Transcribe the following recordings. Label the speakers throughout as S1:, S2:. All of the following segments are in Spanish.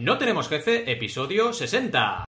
S1: No tenemos jefe, episodio 60.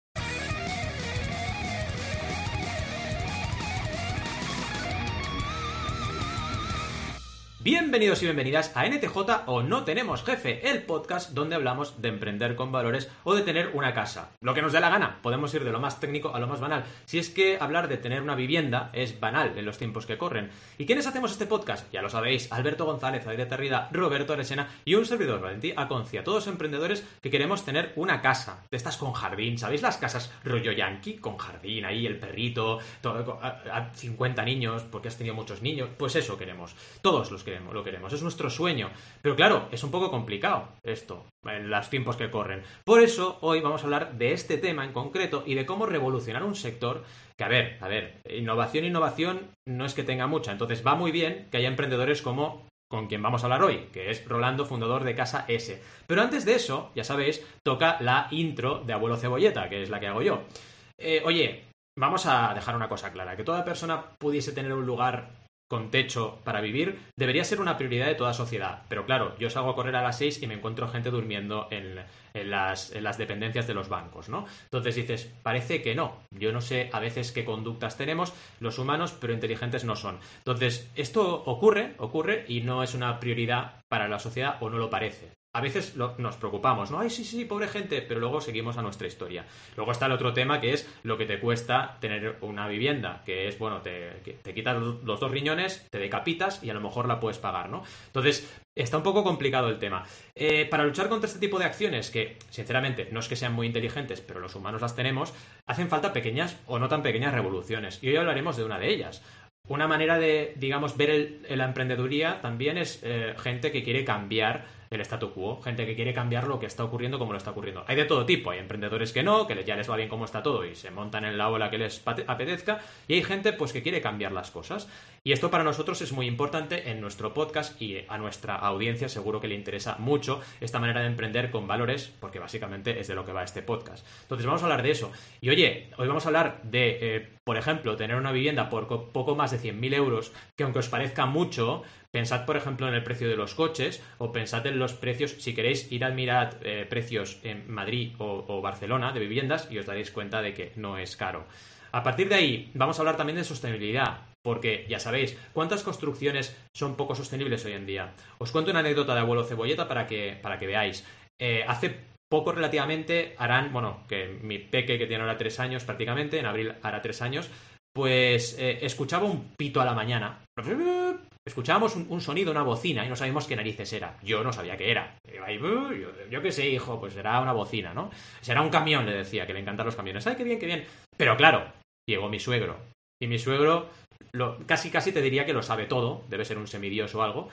S1: Bienvenidos y bienvenidas a NTJ o No Tenemos Jefe, el podcast donde hablamos de emprender con valores o de tener una casa. Lo que nos dé la gana, podemos ir de lo más técnico a lo más banal. Si es que hablar de tener una vivienda es banal en los tiempos que corren. ¿Y quiénes hacemos este podcast? Ya lo sabéis, Alberto González, Adrián Terrida, Roberto Aresena y un servidor, Valentí Aconcia. Todos emprendedores que queremos tener una casa. De estas con jardín, ¿sabéis las casas rollo yankee? Con jardín ahí, el perrito, todo, a, a 50 niños, porque has tenido muchos niños. Pues eso queremos. Todos los queremos lo queremos, es nuestro sueño. Pero claro, es un poco complicado esto, en los tiempos que corren. Por eso, hoy vamos a hablar de este tema en concreto y de cómo revolucionar un sector que, a ver, a ver, innovación, innovación no es que tenga mucha. Entonces va muy bien que haya emprendedores como con quien vamos a hablar hoy, que es Rolando, fundador de Casa S. Pero antes de eso, ya sabéis, toca la intro de Abuelo Cebolleta, que es la que hago yo. Eh, oye, vamos a dejar una cosa clara, que toda persona pudiese tener un lugar con techo para vivir debería ser una prioridad de toda sociedad. Pero claro, yo salgo a correr a las 6 y me encuentro gente durmiendo en, las, en, las, dependencias de los bancos, ¿no? Entonces dices, parece que no. Yo no sé a veces qué conductas tenemos los humanos, pero inteligentes no son. Entonces, esto ocurre, ocurre y no es una prioridad para la sociedad o no lo parece a veces nos preocupamos, ¿no? Ay, sí, sí, pobre gente, pero luego seguimos a nuestra historia. Luego está el otro tema que es lo que te cuesta tener una vivienda, que es, bueno, te, te quitas los, dos riñones, te decapitas y a lo mejor la puedes pagar, ¿no? Entonces, está un poco complicado el tema. Eh, para luchar contra este tipo de acciones, que sinceramente no es que sean muy inteligentes, pero los humanos las tenemos, hacen falta pequeñas o no tan pequeñas revoluciones. Y hoy hablaremos de una de ellas. Una manera de, digamos, ver la emprendeduría también es eh, gente que quiere cambiar el statu quo, gente que quiere cambiar lo que está ocurriendo como lo está ocurriendo. Hay de todo tipo, hay emprendedores que no, que ya les va bien cómo está todo y se montan en la ola que les apetezca, y hay gente pues que quiere cambiar las cosas. Y esto para nosotros es muy importante en nuestro podcast y a nuestra audiencia seguro que le interesa mucho esta manera de emprender con valores, porque básicamente es de lo que va este podcast. Entonces vamos a hablar de eso. Y oye, hoy vamos a hablar de, eh, por ejemplo, tener una vivienda por poco más de 100.000 euros, que aunque os parezca mucho, Pensad, por ejemplo, en el precio de los coches o pensad en los precios, si queréis ir a mirar eh, precios en Madrid o, Barcelona de viviendas y os daréis cuenta de que no es caro. A partir de ahí, vamos a hablar también de sostenibilidad, porque ya sabéis, ¿cuántas construcciones son poco sostenibles hoy en día? Os cuento una anécdota de abuelo cebolleta para que, para que veáis. Eh, hace poco relativamente harán, bueno, que mi peque que tiene ahora tres años prácticamente, en abril hará tres años, pues eh, escuchaba un pito a la mañana escuchábamos un, sonido, una bocina, y no sabíamos qué narices era. Yo no sabía qué era. Yo, yo qué sé, hijo, pues será una bocina, ¿no? Será un camión, le decía, que le encantan los camiones. ¡Ay, qué bien, qué bien! Pero claro, llegó mi suegro. Y mi suegro lo, casi, casi te diría que lo sabe todo, debe ser un semidios o algo.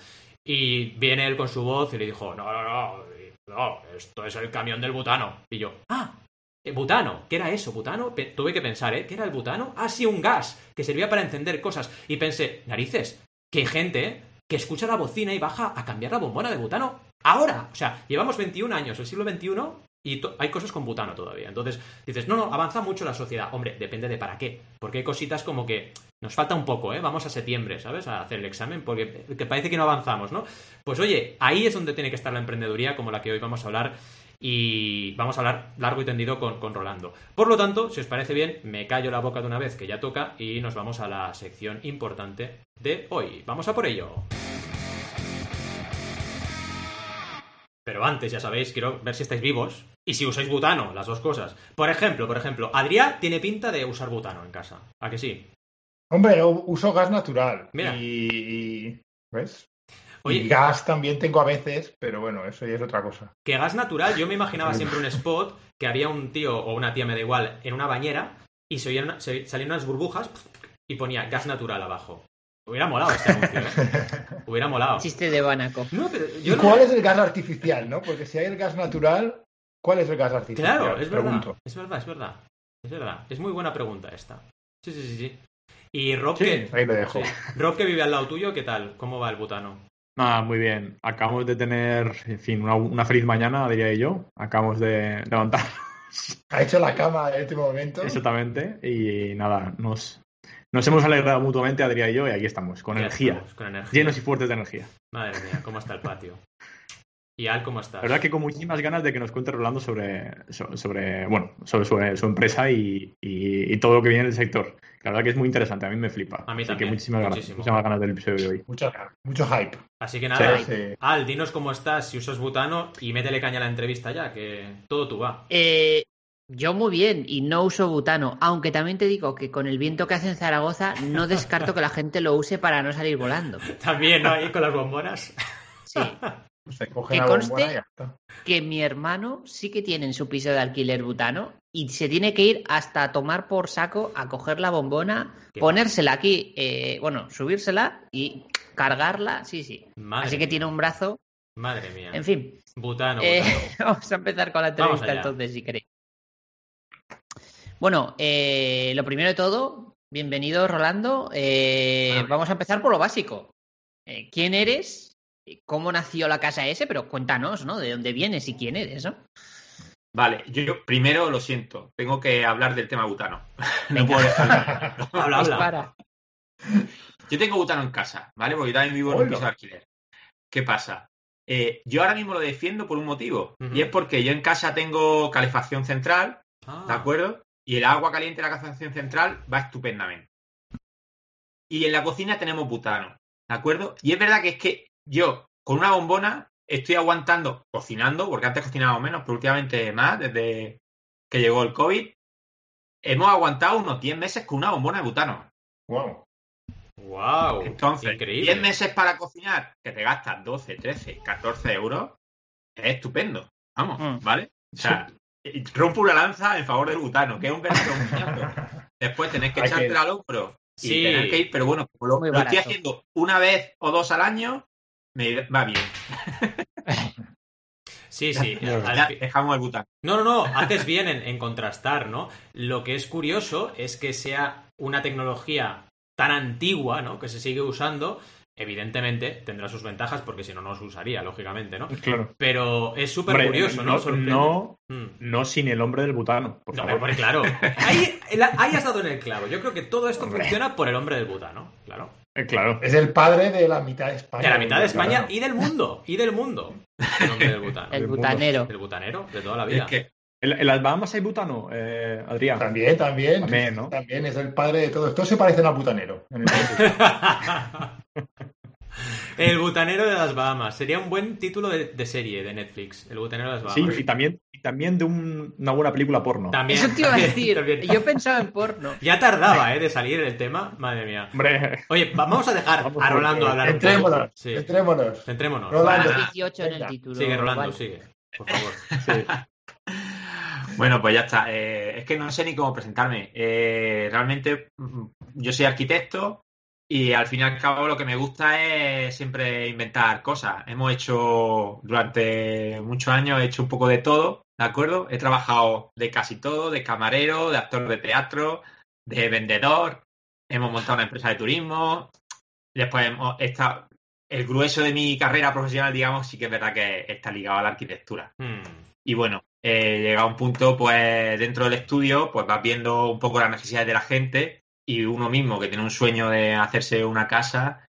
S1: Y viene él con su voz y le dijo, no, no, no, no, esto es el camión del butano. Y yo, ah, Butano, ¿qué era eso? ¿Butano? Tuve que pensar, ¿eh? ¿Qué era el butano? Ah, sí, un gas que servía para encender cosas. Y pensé, narices, que hay gente que escucha la bocina y baja a cambiar la bombona de butano ahora. O sea, llevamos 21 años, el siglo XXI, y hay cosas con butano todavía. Entonces dices, no, no, avanza mucho la sociedad. Hombre, depende de para qué. Porque hay cositas como que nos falta un poco, ¿eh? Vamos a septiembre, ¿sabes? A hacer el examen, porque que parece que no avanzamos, ¿no? Pues oye, ahí es donde tiene que estar la emprendeduría, como la que hoy vamos a hablar y vamos a hablar largo y tendido con, con, Rolando. Por lo tanto, si os parece bien, me callo la boca de una vez que ya toca y nos vamos a la sección importante de hoy. Vamos a por ello. Pero antes, ya sabéis, quiero ver si estáis vivos y si usáis butano, las dos cosas. Por ejemplo, por ejemplo, Adrián tiene pinta de usar butano en casa. ¿A que sí?
S2: Hombre, uso gas natural.
S1: Mira.
S2: Y, y ¿ves? Oye, y gas también tengo a veces, pero bueno, eso ya es otra cosa.
S1: Que gas natural, yo me imaginaba siempre un spot que había un tío o una tía, me da igual, en una bañera y se, oían, se salían unas burbujas y ponía gas natural abajo. Hubiera molado este anuncio, ¿eh? Hubiera molado.
S3: Chiste de Banaco.
S2: No, pero yo ¿Y cuál no... es el gas artificial, no? Porque si hay el gas natural, ¿cuál es el gas artificial?
S1: Claro, es verdad. Es verdad, es verdad. Es verdad. Es muy buena pregunta esta. Sí, sí, sí, sí. Y Rob,
S2: sí,
S1: que,
S2: ahí lo dejo.
S1: Sí. Rob, que vive al lado tuyo, ¿qué tal? ¿Cómo va el butano?
S4: Ah, muy bien. Acabamos de tener, en fin, una, una feliz mañana, diría yo. Acabamos de levantar.
S2: Ha hecho la cama en este momento.
S4: Exactamente. Y nada, nos, nos hemos alegrado mutuamente, Adrián y yo, y aquí estamos, con energía.
S1: estamos, con energía.
S4: Llenos y fuertes de energía.
S1: Madre mía, ¿cómo está el patio? ¿Y Al cómo estás?
S4: La verdad que con muchísimas ganas de que nos cuente Rolando sobre, sobre, bueno, sobre, su empresa y, todo lo que viene del sector. La verdad que es muy interesante, a mí me flipa.
S1: A mí
S4: Así
S1: que
S4: muchísimas ganas, muchísimas ganas del episodio de hoy.
S2: Mucho, mucho hype.
S1: Así que nada, Al, dinos cómo estás, si usas butano y métele caña a la entrevista ya, que todo tú va.
S3: Eh, yo muy bien y no uso butano, aunque también te digo que con el viento que hace en Zaragoza no descarto que la gente lo use para no salir volando.
S1: También, ¿no? Ahí con las bombonas.
S3: Sí. Que conste que mi hermano sí que tiene en su piso de alquiler butano y se tiene que ir hasta tomar por saco a coger la bombona, ponérsela aquí, eh, bueno, subírsela y cargarla, sí, sí. Así que tiene un brazo.
S1: Madre mía.
S3: En fin.
S1: Butano,
S3: eh, vamos a empezar con la entrevista entonces, si queréis. Bueno, eh, lo primero de todo, bienvenido Rolando. Eh, vamos a empezar por lo básico. Eh, ¿Quién eres? ¿Cómo nació la casa S? Pero cuéntanos, ¿no? ¿De dónde vienes y quién eres, ¿no?
S5: Vale, yo primero lo siento, tengo que hablar del tema butano. no puedo dejar.
S1: habla, habla.
S5: Yo tengo butano en casa, ¿vale? Porque yo también vivo en un piso de alquiler. ¿Qué pasa? yo ahora mismo lo defiendo por un motivo. Y es porque yo en casa tengo calefacción central, ¿de ah. acuerdo? Y el agua caliente de la calefacción central va estupendamente. Y en la cocina tenemos butano, ¿de acuerdo? Y es verdad que es que yo, con una bombona, estoy aguantando cocinando, porque antes cocinábamos menos, pero últimamente más, desde que llegó el COVID. Hemos aguantado unos 10 meses con una bombona de butano.
S2: ¡Wow!
S1: ¡Wow!
S5: Entonces, 10 meses para cocinar, que te gastas 12, 13, 14 euros, es estupendo. Vamos, mm. ¿vale? O sea, rompo una lanza en favor del butano, que es un verdadero Después tenés que echarte al hombro y sí. tener que ir, pero bueno, como lo, estoy haciendo una vez o dos al año, me va bien.
S1: Sí, sí.
S5: dejamos el butano.
S1: No, no, no, haces bien en, en, contrastar, ¿no? Lo que es curioso es que sea una tecnología tan antigua, ¿no? Que se sigue usando Evidentemente tendrá sus ventajas porque si no, no se usaría, lógicamente, ¿no?
S4: Claro.
S1: Pero es súper curioso, ¿no?
S4: No, mm. no, sin el hombre del butano. Por no,
S1: favor. claro. Ahí, ahí, has dado en el clavo. Yo creo que todo esto funciona por el hombre del butano, claro.
S4: Eh, claro.
S2: Es el padre de la mitad de España.
S1: De la mitad de España y del mundo. Y del mundo. El del butano.
S3: El butanero.
S1: El butanero de toda la vida.
S4: Es que ¿En, las Bahamas hay butano, eh, Adrián?
S2: También, también.
S4: También, ¿no?
S2: También es el padre de todo. Todos se parecen al butanero.
S1: el butanero de las Bahamas. Sería un buen título de, serie de Netflix. El butanero de las Bahamas.
S4: Sí, y también, y también de una buena película porno.
S1: También.
S3: Eso te iba a decir. Yo pensaba en porno.
S1: Ya tardaba, ¿eh? De salir el tema. Madre mía.
S4: Hombre.
S1: Oye, vamos a dejar a Rolando hablar
S2: Entrémonos,
S1: un poco. Sí.
S2: Entrémonos.
S1: Entrémonos.
S3: Rolando. 18 en el título.
S1: Sigue, Rolando, sigue. Por favor. Sí.
S5: Bueno, pues ya está. Eh, es que no sé ni cómo presentarme. Eh, realmente mm, yo soy arquitecto y al fin y al cabo lo que me gusta es siempre inventar cosas. Hemos hecho durante muchos años, he hecho un poco de todo, ¿de acuerdo? He trabajado de casi todo, de camarero, de actor de teatro, de vendedor. Hemos montado una empresa de turismo. Después hemos estado... El grueso de mi carrera profesional, digamos, sí que es verdad que está ligado a la arquitectura. Hmm. Y bueno, eh, llega a un punto, pues dentro del estudio, pues vas viendo un poco las necesidades de la gente y uno mismo que tiene un sueño de hacerse una casa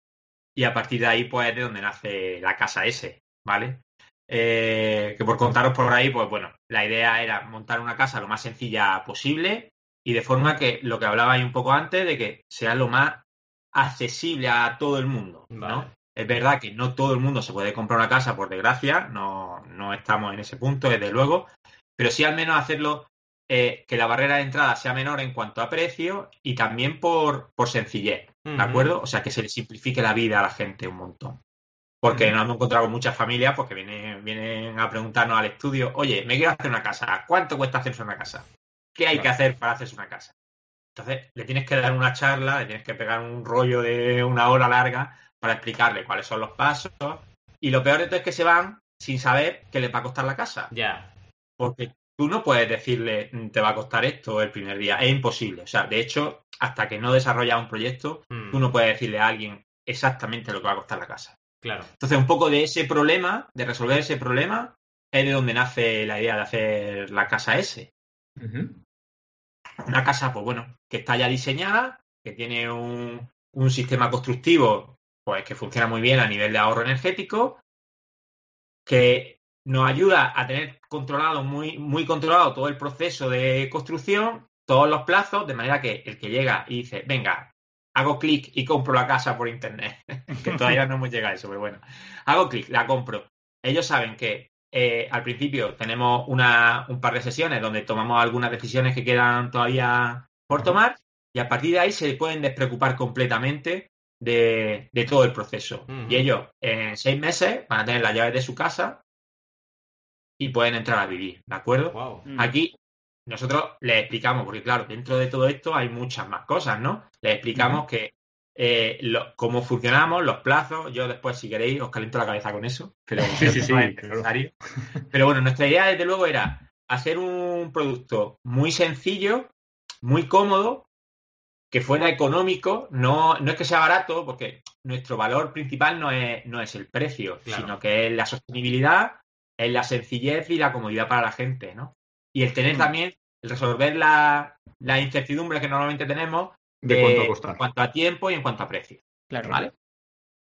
S5: y a partir de ahí, pues es de donde nace la casa S, ¿vale? Eh, que por contaros por ahí, pues bueno, la idea era montar una casa lo más sencilla posible y de forma que lo que hablaba ahí un poco antes, de que sea lo más accesible a todo el mundo, ¿no? Es verdad que no todo el mundo se puede comprar una casa, por desgracia, no, no estamos en ese punto, desde luego, pero sí al menos hacerlo eh, que la barrera de entrada sea menor en cuanto a precio y también por, por sencillez, ¿de acuerdo? O sea, que se le simplifique la vida a la gente un montón. Porque nos hemos encontrado con muchas familias porque vienen, vienen a preguntarnos al estudio, oye, me quiero hacer una casa, ¿cuánto cuesta hacerse una casa? ¿Qué hay que hacer para hacerse una casa? Entonces, le tienes que dar una charla, le tienes que pegar un rollo de una hora larga para explicarle cuáles son los pasos. Y lo peor de todo es que se van sin saber qué les va a costar la casa.
S1: Ya.
S5: Porque tú no puedes decirle mm, te va a costar esto el primer día. Es imposible. O sea, de hecho, hasta que no desarrollas un proyecto, hmm. tú no puedes decirle a alguien exactamente lo que va a costar la casa.
S1: Claro.
S5: Entonces, un poco de ese problema, de resolver ese problema, es de donde nace la idea de hacer la casa S. Una casa, pues bueno, que está ya diseñada, que tiene un, un sistema constructivo pues que funciona muy bien a nivel de ahorro energético, que nos ayuda a tener controlado, muy, muy controlado todo el proceso de construcción, todos los plazos, de manera que el que llega y dice, venga, hago clic y compro la casa por internet, que todavía no hemos llegado a eso, pero bueno, hago clic, la compro. Ellos saben que eh, al principio tenemos una, un par de sesiones donde tomamos algunas decisiones que quedan todavía por tomar y a partir de ahí se pueden despreocupar completamente de, todo el proceso. Y ellos en seis meses van a tener las llaves de su casa y pueden entrar a vivir, ¿de acuerdo? Mm. Aquí nosotros les explicamos, porque claro, dentro de todo esto hay muchas más cosas, ¿no? Les explicamos que eh, cómo funcionamos, los plazos. Yo después, si queréis, os caliento la cabeza con eso, pero sí, sí, sí, necesario. Pero bueno, nuestra idea, desde luego, era hacer un producto muy sencillo, muy cómodo, que fuera económico, no, no es que sea barato, porque nuestro valor principal no es, no es el precio, sino que es la sostenibilidad, es la sencillez y la comodidad para la gente, ¿no? Y el tener mm. también, el resolver la, la incertidumbre que normalmente tenemos
S4: de, cuánto
S5: en cuanto a tiempo y en cuanto a precio.
S3: Claro.
S5: ¿Vale?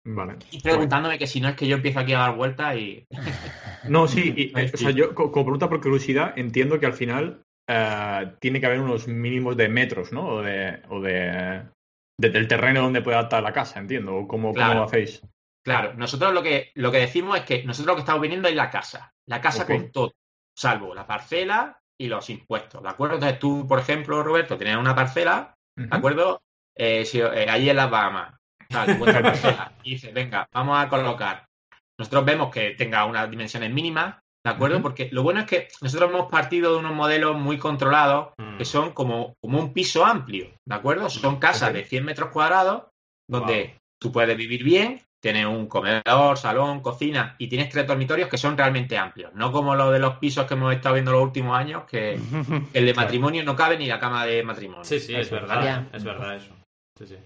S4: Vale.
S5: Y preguntándome que si no es que yo empiezo aquí a dar vueltas y.
S4: no, sí, o sea, yo como pregunta por curiosidad entiendo que al final eh, tiene que haber unos mínimos de metros, ¿no? O de, o de, del terreno donde puede adaptar la casa, entiendo. ¿O cómo, lo hacéis?
S5: Claro, nosotros lo que, lo que decimos es que nosotros lo que estamos viniendo es la casa. La casa con todo, salvo la parcela y los impuestos, ¿de acuerdo? Entonces tú, por ejemplo, Roberto, tienes una parcela, ¿de acuerdo? Eh, si, eh, allí en las Bahamas, tal, parcela, y dices, venga, vamos a colocar. Nosotros vemos que tenga unas dimensiones mínimas, ¿De acuerdo? Porque lo bueno es que nosotros hemos partido de unos modelos muy controlados mm. que son como, como un piso amplio, ¿de acuerdo? Son casas de 100 metros cuadrados donde tú puedes vivir bien, tienes un comedor, salón, cocina y tienes tres dormitorios que son realmente amplios, no como los de los pisos que hemos estado viendo los últimos años, que el de matrimonio no cabe ni la cama de matrimonio.
S1: Sí, sí, es, verdad, es verdad eso. Sí, sí.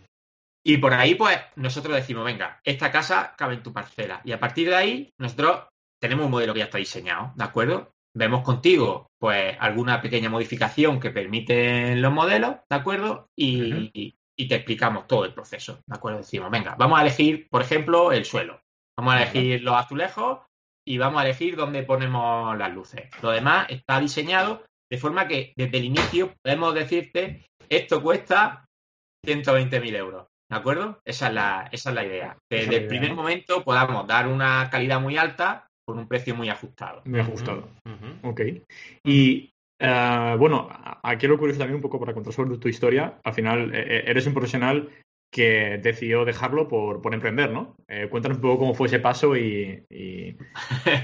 S5: Y por ahí, pues, nosotros decimos, venga, esta casa cabe en tu parcela. Y a partir de ahí, nosotros tenemos un modelo que ya está diseñado, ¿de acuerdo? Vemos contigo, pues, alguna pequeña modificación que permiten los modelos, ¿de acuerdo? Y, te explicamos todo el proceso, ¿de acuerdo? Decimos, venga, vamos a elegir, por ejemplo, el suelo. Vamos a elegir los azulejos y vamos a elegir dónde ponemos las luces. Lo demás está diseñado de forma que desde el inicio podemos decirte, esto cuesta 120.000 euros. ¿De acuerdo? Esa es la, esa es la idea. Desde el primer momento podamos dar una calidad muy alta con un precio muy ajustado.
S4: Muy ajustado. Ok. Y eh, bueno, aquí lo curioso también un poco para contar sobre tu historia. Al final, eh, eh, eres un profesional que decidió dejarlo por, por emprender, ¿no? cuéntanos un poco cómo fue ese paso y, y,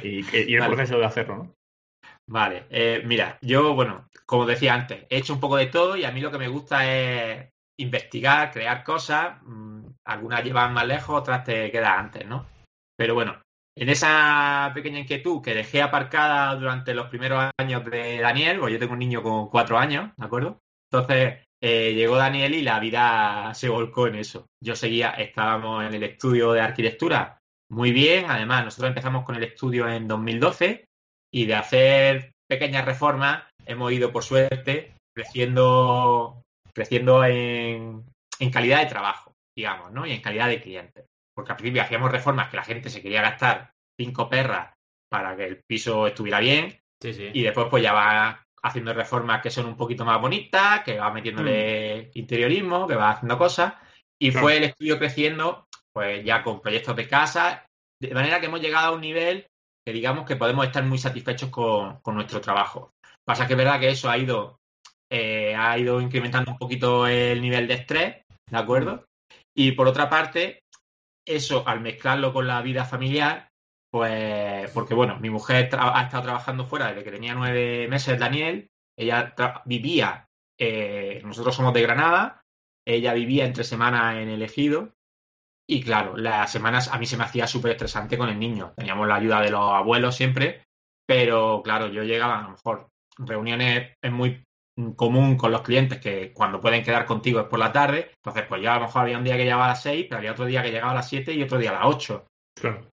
S4: el proceso de hacerlo, ¿no?
S5: Vale, mira, yo, bueno, como decía antes, he hecho un poco de todo y a mí lo que me gusta es investigar, crear cosas. Mm, algunas llevan más lejos, otras te quedan antes, ¿no? Pero bueno, en esa pequeña inquietud que dejé aparcada durante los primeros años de Daniel, pues yo tengo un niño con cuatro años, ¿de acuerdo? Entonces eh, llegó Daniel y la vida se volcó en eso. Yo seguía, estábamos en el estudio de arquitectura muy bien, además nosotros empezamos con el estudio en 2012 y de hacer pequeñas reformas hemos ido por suerte creciendo, creciendo en, en calidad de trabajo, digamos, ¿no? Y en calidad de clientes porque al principio hacíamos reformas que la gente se quería gastar cinco perras para que el piso estuviera bien. Y después pues ya va haciendo reformas que son un poquito más bonitas, que va metiéndole mm. interiorismo, que va haciendo cosas. Y fue el estudio creciendo, pues ya con proyectos de casa, de manera que hemos llegado a un nivel que digamos que podemos estar muy satisfechos con, nuestro trabajo. Pasa que es verdad que eso ha ido, eh, ha ido incrementando un poquito el nivel de estrés, ¿de acuerdo? Y por otra parte, eso al mezclarlo con la vida familiar, pues, porque bueno, mi mujer ha estado trabajando fuera desde que tenía nueve meses, Daniel, ella vivía, eh, nosotros somos de Granada, ella vivía entre semanas en el ejido, y claro, las semanas a mí se me hacía súper estresante con el niño. Teníamos la ayuda de los abuelos siempre, pero claro, yo llegaba a lo mejor reuniones es muy común con los clientes que cuando pueden quedar contigo es por la tarde. Entonces, pues ya a lo mejor había un día que llegaba a las 6, pero había otro día que llegaba a las 7 y otro día a las 8.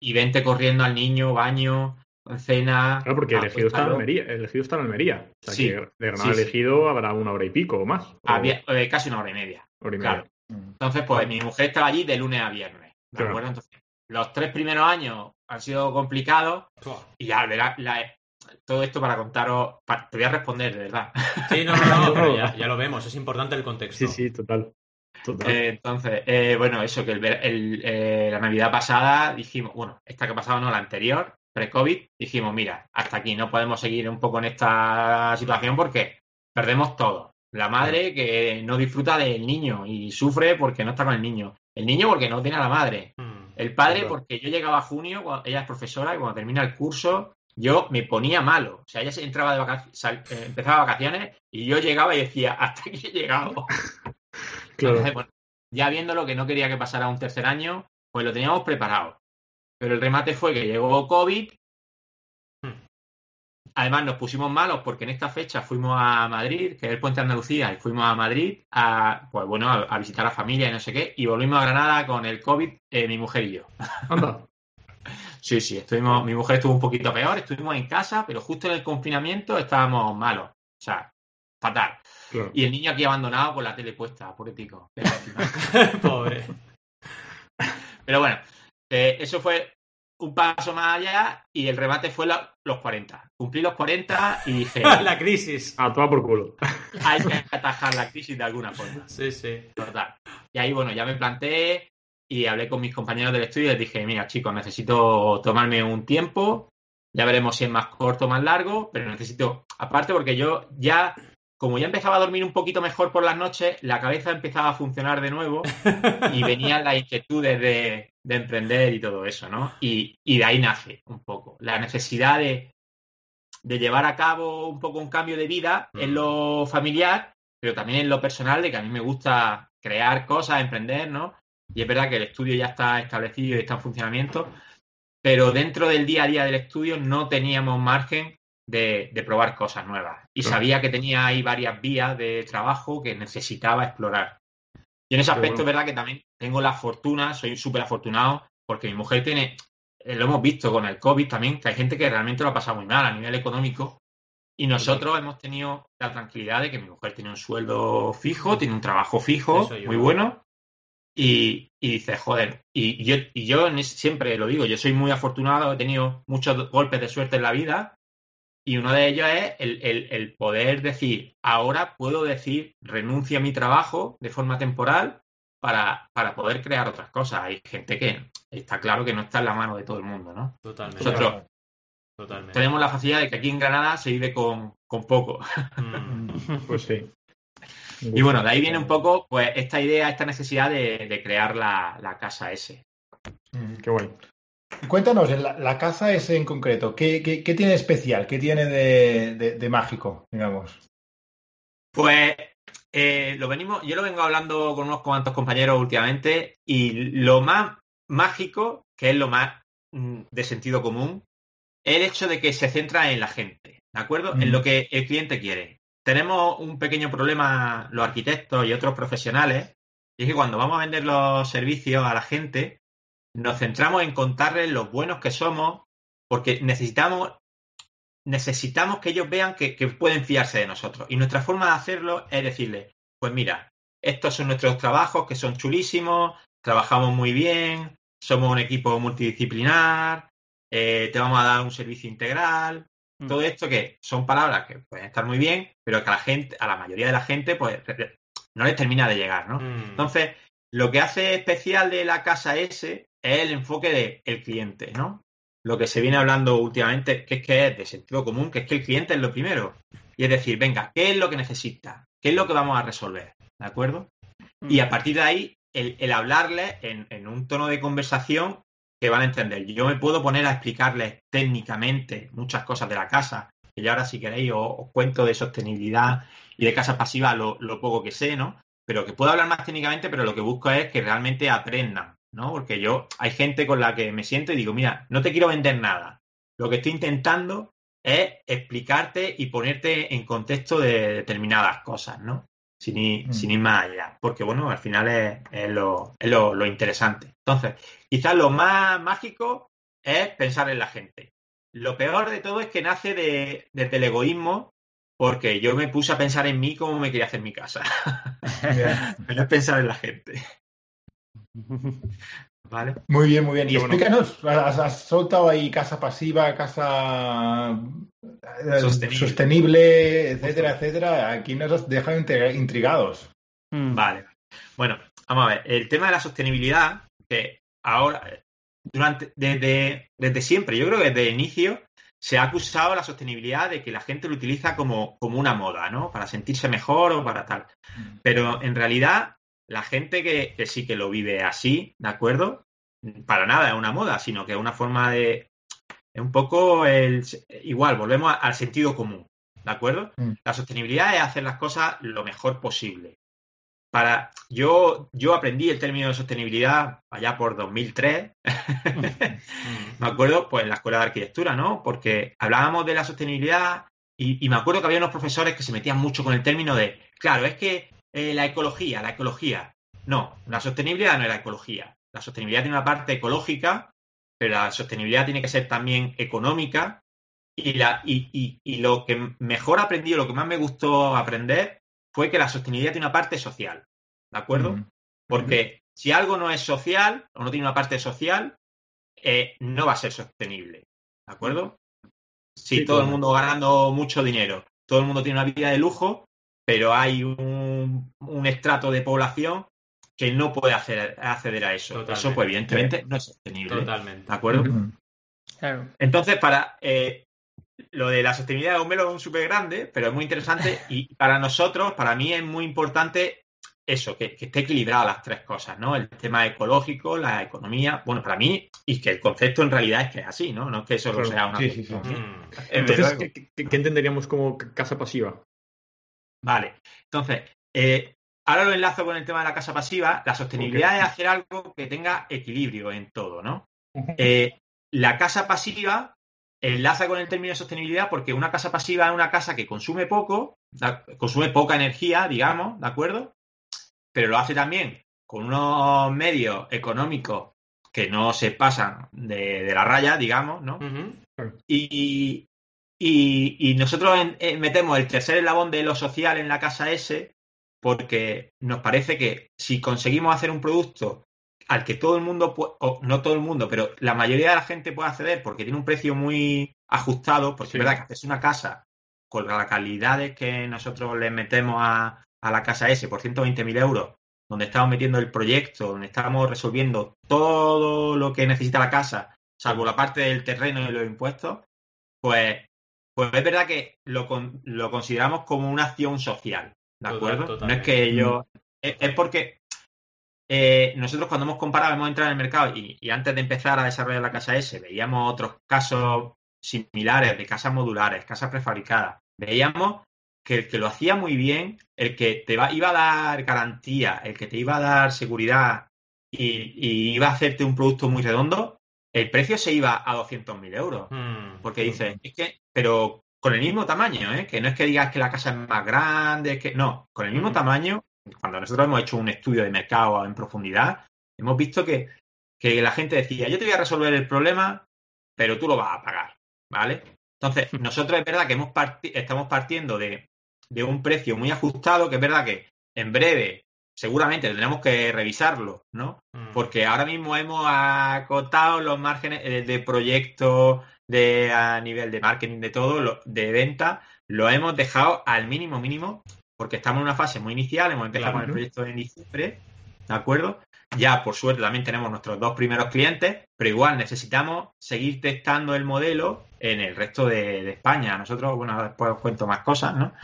S5: Y vente corriendo al niño, baño, cena.
S4: Claro, porque el elegido está, en Almería, el elegido está en Almería. O sea, sí, que de Granada elegido habrá una hora y pico o más.
S5: Había, eh, casi una hora y media. Entonces, pues mi mujer estaba allí de lunes a viernes. ¿De acuerdo? Entonces, los tres primeros años han sido complicados. Y ya, verás, todo esto para contaros, te voy a responder, de verdad.
S1: Sí, no, no, no ya, lo vemos, es importante el contexto.
S4: Sí, sí, total.
S5: Eh, entonces, eh, bueno, eso, que el, eh, la Navidad pasada dijimos, bueno, esta que ha pasado, no, la anterior, pre-COVID, dijimos, mira, hasta aquí no podemos seguir un poco en esta situación porque perdemos todo. La madre que no disfruta del niño y sufre porque no está con el niño. El niño porque no tiene a la madre. Hmm. El padre porque yo llegaba a junio, ella es profesora, y cuando termina el curso yo me ponía malo. O sea, ella entraba de vacaciones, eh, empezaba vacaciones y yo llegaba y decía, hasta aquí he llegado. Claro. ya viendo lo que no quería que pasara un tercer año, pues lo teníamos preparado. Pero el remate fue que llegó COVID. Hmm. Además, nos pusimos malos porque en esta fecha fuimos a Madrid, que es el puente de Andalucía, y fuimos a Madrid a, pues bueno, a, visitar a la familia y no sé qué, y volvimos a Granada con el COVID, eh, mi mujer y yo. Sí, sí, estuvimos, mi mujer estuvo un poquito peor, estuvimos en casa, pero justo en el confinamiento estábamos malos. O sea, fatal. Y el niño aquí abandonado con la tele puesta, poético. Pobre. Pero bueno, eh, eso fue un paso más allá y el remate fue los 40. Cumplí los 40 y dije...
S1: la crisis.
S4: A toda por culo.
S5: Hay que atajar la crisis de alguna forma.
S1: Sí, sí.
S5: Total. Y ahí, bueno, ya me planteé y hablé con mis compañeros del estudio y les dije, mira chicos, necesito tomarme un tiempo, ya veremos si es más corto o más largo, pero necesito, aparte porque yo ya, como ya empezaba a dormir un poquito mejor por las noches, la cabeza empezaba a funcionar de nuevo y venían las inquietudes de, emprender y todo eso, ¿no? Y, de ahí nace un poco la necesidad de, de llevar a cabo un poco un cambio de vida en lo familiar, pero también en lo personal, de que a mí me gusta crear cosas, emprender, ¿no? Y es verdad que el estudio ya está establecido y está en funcionamiento, pero dentro del día a día del estudio no teníamos margen de, probar cosas nuevas. Y sabía que tenía ahí varias vías de trabajo que necesitaba explorar. Y en ese aspecto es verdad que también tengo la fortuna, soy súper afortunado, porque mi mujer tiene, eh, lo hemos visto con el COVID también, que hay gente que realmente lo ha pasado muy mal a nivel económico. Y nosotros hemos tenido la tranquilidad de que mi mujer tiene un sueldo fijo, tiene un trabajo fijo, muy bueno, y, y dices, joder, y yo, y yo siempre lo digo, yo soy muy afortunado, he tenido muchos golpes de suerte en la vida y uno de ellos es el, el, poder decir, ahora puedo decir, renuncio a mi trabajo de forma temporal para, para, poder crear otras cosas. Hay gente que está claro que no está en la mano de todo el mundo, ¿no?
S1: Totalmente.
S5: Nosotros tenemos la facilidad de que aquí en Granada se vive con, con poco.
S4: Mm. pues sí.
S5: Y bueno, de ahí viene un poco pues esta idea, esta necesidad de, crear la, casa S.
S2: Mm, qué bueno. Cuéntanos, la, casa S en concreto, ¿qué, tiene de especial? ¿Qué tiene de, mágico, digamos?
S5: Pues eh, lo venimos, yo lo vengo hablando con unos cuantos compañeros últimamente y lo más mágico, que es lo más mm, de sentido común, es el hecho de que se centra en la gente, ¿de acuerdo? En lo que el cliente quiere tenemos un pequeño problema los arquitectos y otros profesionales, y es que cuando vamos a vender los servicios a la gente, nos centramos en contarles lo buenos que somos, porque necesitamos, necesitamos que ellos vean que, pueden fiarse de nosotros. Y nuestra forma de hacerlo es decirles, pues mira, estos son nuestros trabajos que son chulísimos, trabajamos muy bien, somos un equipo multidisciplinar, eh, te vamos a dar un servicio integral, Mm. Todo esto que son palabras que pueden estar muy bien, pero que a la gente, a la mayoría de la gente, pues no les termina de llegar, ¿no? Mm. Entonces, lo que hace especial de la casa S es el enfoque del cliente, ¿no? Lo que se viene hablando últimamente, que es que es de sentido común, que es que el cliente es lo primero. Y es decir, venga, ¿qué es lo que necesita? ¿Qué es lo que vamos a resolver? ¿De acuerdo? Mm. Y a partir de ahí, el, hablarle en, un tono de conversación que van a entender. Yo me puedo poner a explicarles técnicamente muchas cosas de la casa, que ya ahora si queréis os, cuento de sostenibilidad y de casa pasiva lo, poco que sé, ¿no? Pero que puedo hablar más técnicamente, pero lo que busco es que realmente aprendan, ¿no? Porque yo, hay gente con la que me siento y digo, mira, no te quiero vender nada. Lo que estoy intentando es explicarte y ponerte en contexto de determinadas cosas, ¿no? Sin ir, mm. sin ir más allá. Porque, bueno, al final es, lo, es lo interesante. Entonces, Quizás lo más mágico es pensar en la gente. Lo peor de todo es que nace de, del egoísmo, porque yo me puse a pensar en mí como me quería hacer mi casa. Pero es pensar en la gente. ¿Vale?
S2: Muy bien, muy bien. Y explícanos, has, soltado ahí casa pasiva, casa eh, sostenible, etcétera, etcétera. Aquí nos has dejado intrigados.
S5: Mm. Vale. Bueno, vamos a ver. El tema de la sostenibilidad, que ahora, durante, desde, desde siempre, yo creo que desde el inicio, se ha acusado la sostenibilidad de que la gente lo utiliza como, como una moda, ¿no? Para sentirse mejor o para tal. Mm. Pero en realidad, la gente que, sí que lo vive así, ¿de acuerdo? Para nada es una moda, sino que es una forma de. Es un poco el. Igual, volvemos al sentido común, ¿de acuerdo? Mm. La sostenibilidad es hacer las cosas lo mejor posible. Para, yo, yo aprendí el término de sostenibilidad allá por 2003, me acuerdo, pues en la escuela de arquitectura, ¿no? Porque hablábamos de la sostenibilidad y, me acuerdo que había unos profesores que se metían mucho con el término de, claro, es que eh, la ecología, la ecología. No, la sostenibilidad no es la ecología. La sostenibilidad tiene una parte ecológica, pero la sostenibilidad tiene que ser también económica. Y, la, y, y lo que mejor aprendí, lo que más me gustó aprender, fue que la sostenibilidad tiene una parte social, ¿de acuerdo? Porque si algo no es social o no tiene una parte social, eh, no va a ser sostenible, ¿de acuerdo? Si todo el mundo ganando mucho dinero, todo el mundo tiene una vida de lujo, pero hay un, estrato de población que no puede acceder, a eso. Eso, pues, evidentemente, no es sostenible. Totalmente. ¿De acuerdo? Claro. Entonces, para eh, lo de la sostenibilidad de un velo es súper grande, pero es muy interesante y para nosotros, para mí es muy importante eso, que, esté equilibrado las tres cosas, ¿no? El tema ecológico, la economía, bueno, para mí, y que el concepto en realidad es que es así, ¿no? No es que eso sea una... Sí, sí, sí.
S4: Mm. Entonces, ¿qué, entenderíamos como casa pasiva?
S5: Vale, entonces, eh, ahora lo enlazo con el tema de la casa pasiva. La sostenibilidad es hacer algo que tenga equilibrio en todo, ¿no? Eh, la casa pasiva enlaza con el término de sostenibilidad porque una casa pasiva es una casa que consume poco, consume poca energía, digamos, ¿de acuerdo? Pero lo hace también con unos medios económicos que no se pasan de, la raya, digamos, ¿no? y, y, nosotros metemos el tercer eslabón de lo social en la casa S porque nos parece que si conseguimos hacer un producto al que todo el mundo, o no todo el mundo, pero la mayoría de la gente puede acceder porque tiene un precio muy ajustado, porque es verdad que es una casa con la calidad que nosotros le metemos a, la casa S por 120.000 euros, donde estamos metiendo el proyecto, donde estamos resolviendo todo lo que necesita la casa, salvo la parte del terreno y los impuestos, pues, pues es verdad que lo, lo consideramos como una acción social, ¿de acuerdo? no es que yo... es porque eh, nosotros cuando hemos comparado, hemos entrado en el mercado y, antes de empezar a desarrollar la casa S, veíamos otros casos similares de casas modulares, casas prefabricadas. Veíamos que el que lo hacía muy bien, el que te iba a dar garantía, el que te iba a dar seguridad y, iba a hacerte un producto muy redondo, el precio se iba a 200.000 euros. Hmm. Porque dices, es que, pero con el mismo tamaño, ¿eh? que no es que digas que la casa es más grande, que no, con el mismo hmm. tamaño cuando nosotros hemos hecho un estudio de mercado en profundidad, hemos visto que, la gente decía, yo te voy a resolver el problema, pero tú lo vas a pagar, ¿vale? Entonces, nosotros es verdad que hemos estamos partiendo de, un precio muy ajustado, que es verdad que en breve seguramente tendremos que revisarlo, ¿no? Mm. Porque ahora mismo hemos acotado los márgenes eh, de proyectos, de a nivel de marketing, de todo, de venta, lo hemos dejado al mínimo mínimo porque estamos en una fase muy inicial, hemos empezado con el proyecto en diciembre, ¿de acuerdo? Ya, por suerte, también tenemos nuestros dos primeros clientes, pero igual necesitamos seguir testando el modelo en el resto de, España. Nosotros, bueno, después os cuento más cosas, ¿no?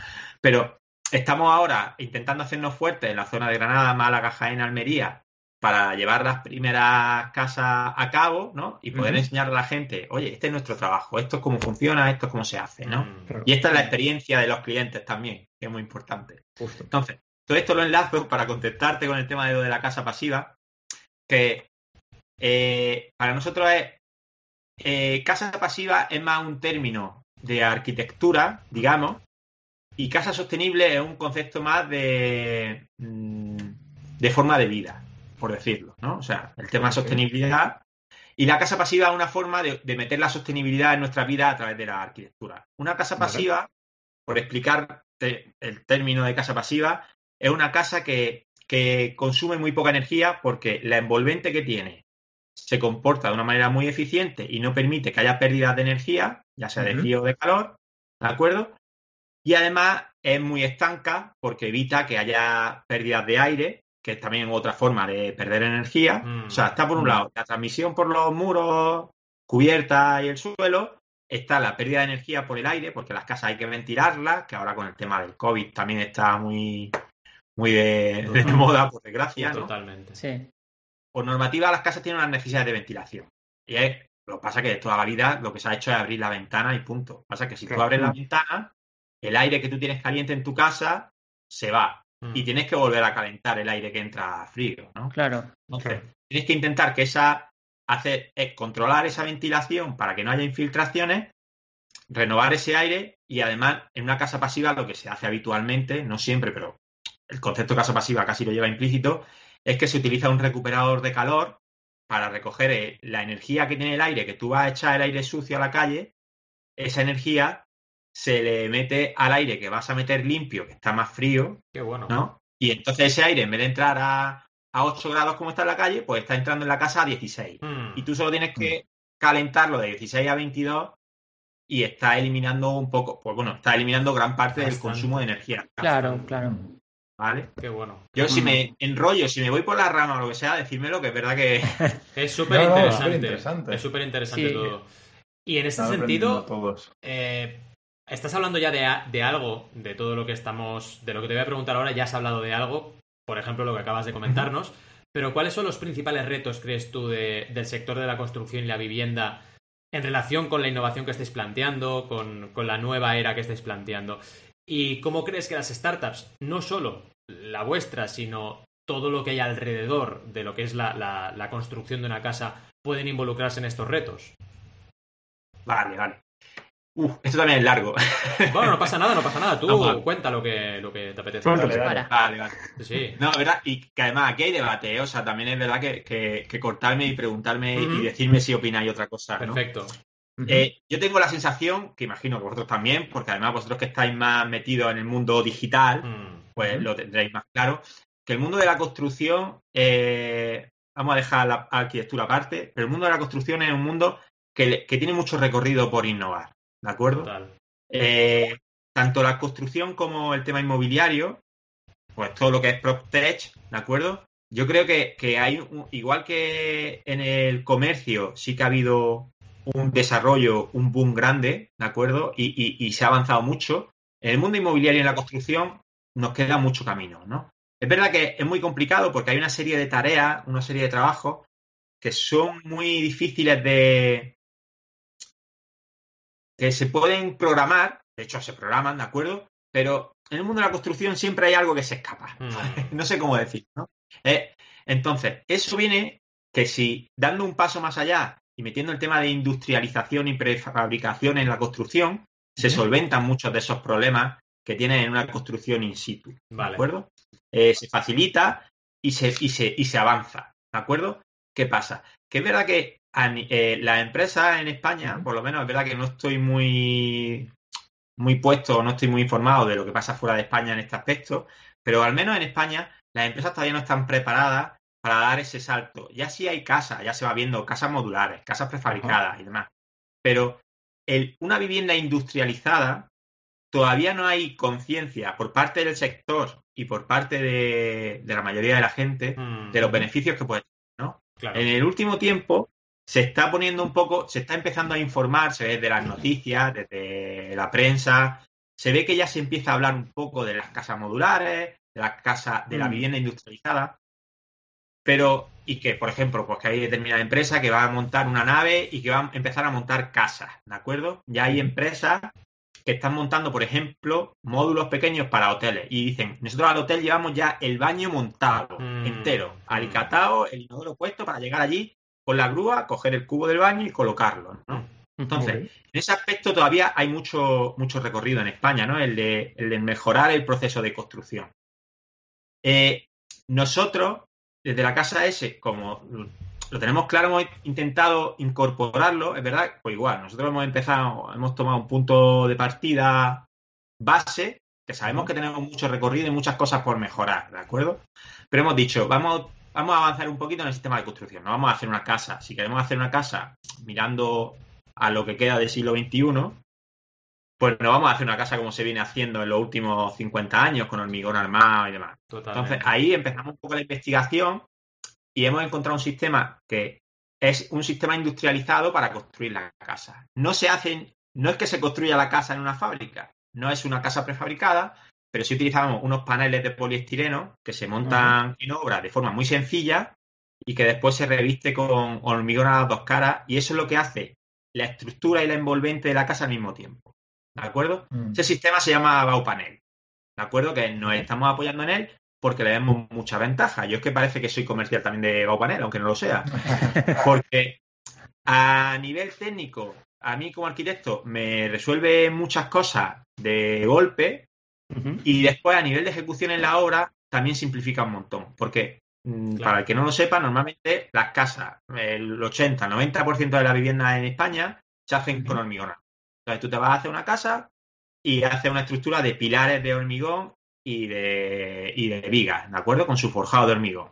S5: Pero estamos ahora intentando hacernos fuertes en la zona de Granada, Málaga, Jaén, Almería, para llevar las primeras casas a cabo, ¿no? Y poder enseñar a la gente, oye, este es nuestro trabajo, esto es cómo funciona, esto es cómo se hace, ¿no? Mm, y esta es la experiencia de los clientes también, que es muy importante. Entonces, todo esto lo enlazo para contestarte con el tema de, de la casa pasiva, que eh, para nosotros es eh, casa pasiva es más un término de arquitectura, digamos, y casa sostenible es un concepto más de, mm, de forma de vida por decirlo, ¿no? O sea, el tema de sostenibilidad. Y la casa pasiva es una forma de, meter la sostenibilidad en nuestra vida a través de la arquitectura. Una casa pasiva, por explicar el término de casa pasiva, es una casa que, consume muy poca energía porque la envolvente que tiene se comporta de una manera muy eficiente y no permite que haya pérdidas de energía, ya sea de frío o de calor, ¿de acuerdo? Y además es muy estanca porque evita que haya pérdidas de aire, que es también otra forma de perder energía. O sea, está por un mm. lado la transmisión por los muros, cubierta y el suelo, está la pérdida de energía por el aire, porque las casas hay que ventilarlas, que ahora con el tema del COVID también está muy, muy de, moda, por desgracia.
S1: Totalmente.
S3: Sí.
S5: Por normativa, las casas tienen unas necesidades de ventilación. Y es, lo que pasa que toda la vida lo que se ha hecho es abrir la ventana y punto. Lo que pasa que si tú abres la ventana, el aire que tú tienes caliente en tu casa se va. Y mm. tienes que volver a calentar el aire que entra frío, ¿no?
S3: Claro.
S5: Entonces, tienes que intentar que esa hacer es controlar esa ventilación para que no haya infiltraciones, renovar ese aire y además en una casa pasiva lo que se hace habitualmente, no siempre, pero el concepto de casa pasiva casi lo lleva implícito, es que se utiliza un recuperador de calor para recoger eh, la energía que tiene el aire, que tú vas a echar el aire sucio a la calle, esa energía se le mete al aire que vas a meter limpio, que está más frío,
S1: Qué bueno.
S5: ¿no? Y entonces ese aire, en vez de entrar a, a 8 grados como está en la calle, pues está entrando en la casa a 16. Hmm. Y tú solo tienes que calentarlo de 16 a 22 y está eliminando un poco, pues bueno, está eliminando gran parte del consumo de energía.
S3: Claro, claro.
S5: ¿Vale?
S1: Qué bueno.
S5: Yo si me enrollo, si me voy por la rama o lo que sea, decídmelo, que es verdad que...
S1: es súper interesante. es súper interesante todo. Y en ese sentido, eh, estás hablando ya de, de, algo, de todo lo que estamos, de lo que te voy a preguntar ahora, ya has hablado de algo, por ejemplo, lo que acabas de comentarnos. Pero ¿cuáles son los principales retos, crees tú, del sector de la construcción y la vivienda en relación con la innovación que estáis planteando, con, la nueva era que estáis planteando? ¿Y cómo crees que las startups, no solo la vuestra, sino todo lo que hay alrededor de lo que es la construcción de una casa, pueden involucrarse en estos retos?
S5: Vale, vale. Uf, esto también es largo.
S1: Bueno, no pasa nada, no pasa nada. Tú cuenta lo que, lo que te apetece.
S5: Vale, vale, vale. Sí. No, verdad, y que además aquí hay debate, ¿eh? o sea, también es verdad que, que, cortarme y preguntarme y decirme si opináis otra cosa.
S1: Perfecto.
S5: Eh, yo tengo la sensación, que imagino que vosotros también, porque además vosotros que estáis más metidos en el mundo digital, mm. pues lo tendréis más claro, que el mundo de la construcción, eh, vamos a dejar la arquitectura aparte, pero el mundo de la construcción es un mundo que, que tiene mucho recorrido por innovar. ¿De acuerdo? Eh, tanto la construcción como el tema inmobiliario, pues todo lo que es PropTech, ¿de acuerdo? Yo creo que, hay, igual que en el comercio, sí que ha habido un desarrollo, un boom grande, ¿de acuerdo? Y, se ha avanzado mucho. En el mundo inmobiliario y en la construcción nos queda mucho camino, ¿no? Es verdad que es muy complicado porque hay una serie de tareas, una serie de trabajos que son muy difíciles de, que se pueden programar, de hecho se programan, ¿de acuerdo? Pero en el mundo de la construcción siempre hay algo que se escapa. Mm. no sé cómo decir, ¿no? Eh, entonces, eso viene que si dando un paso más allá y metiendo el tema de industrialización y prefabricación en la construcción, se solventan muchos de esos problemas que tienen en una construcción in situ. ¿De acuerdo? Eh, se facilita y se, y, se, y se avanza. ¿De acuerdo? ¿Qué pasa? Que es verdad que eh, las empresas en España, por lo menos es verdad que no estoy muy, muy puesto, no estoy muy informado de lo que pasa fuera de España en este aspecto, pero al menos en España las empresas todavía no están preparadas para dar ese salto. Ya sí hay casas, ya se va viendo casas modulares, casas prefabricadas y demás, pero una vivienda industrializada todavía no hay conciencia por parte del sector y por parte de, la mayoría de la gente de los beneficios que puede tener. ¿no? En el último tiempo se está poniendo un poco, se está empezando a informar, se ve de las noticias, desde la prensa, se ve que ya se empieza a hablar un poco de las casas modulares, de las casas, de la mm. vivienda industrializada, pero, y que, por ejemplo, pues que hay determinada empresa que va a montar una nave y que va a empezar a montar casas, ¿de acuerdo? Ya hay empresas que están montando, por ejemplo, módulos pequeños para hoteles y dicen, nosotros al hotel llevamos ya el baño montado, mm. entero, alicatado, el inodoro puesto para llegar allí con la grúa, coger el cubo del baño y colocarlo, ¿no? Entonces, en ese aspecto todavía hay mucho, mucho recorrido en España, ¿no? El de, el de mejorar el proceso de construcción. Eh, nosotros, desde la Casa S, como lo tenemos claro, hemos intentado incorporarlo, es verdad, pues igual, nosotros hemos empezado, hemos tomado un punto de partida base, que sabemos que tenemos mucho recorrido y muchas cosas por mejorar, ¿de acuerdo? Pero hemos dicho, vamos vamos a avanzar un poquito en el sistema de construcción. No vamos a hacer una casa. Si queremos hacer una casa mirando a lo que queda del siglo XXI, pues no vamos a hacer una casa como se viene haciendo en los últimos 50 años, con hormigón armado y demás. Entonces, ahí empezamos un poco la investigación y hemos encontrado un sistema que es un sistema industrializado para construir la casa. No se hacen, no es que se construya la casa en una fábrica, no es una casa prefabricada, pero sí utilizamos unos paneles de poliestireno que se montan en obra de forma muy sencilla y que después se reviste con hormigón a las dos caras y eso es lo que hace la estructura y la envolvente de la casa al mismo tiempo. ¿De acuerdo? Mm. Ese sistema se llama Baupanel. ¿De acuerdo? Que nos estamos apoyando en él porque le vemos mucha ventaja. Yo es que parece que soy comercial también de Baupanel, aunque no lo sea. Porque a nivel técnico, a mí como arquitecto me resuelve muchas cosas de golpe y después a nivel de ejecución en la obra también simplifica un montón. Porque mm, Para el que no lo sepa, normalmente las casas, el 80-90% de las viviendas en España se hacen con hormigón. Entonces tú te vas a hacer una casa y haces una estructura de pilares de hormigón y de, y de vigas, ¿de acuerdo? Con su forjado de hormigón.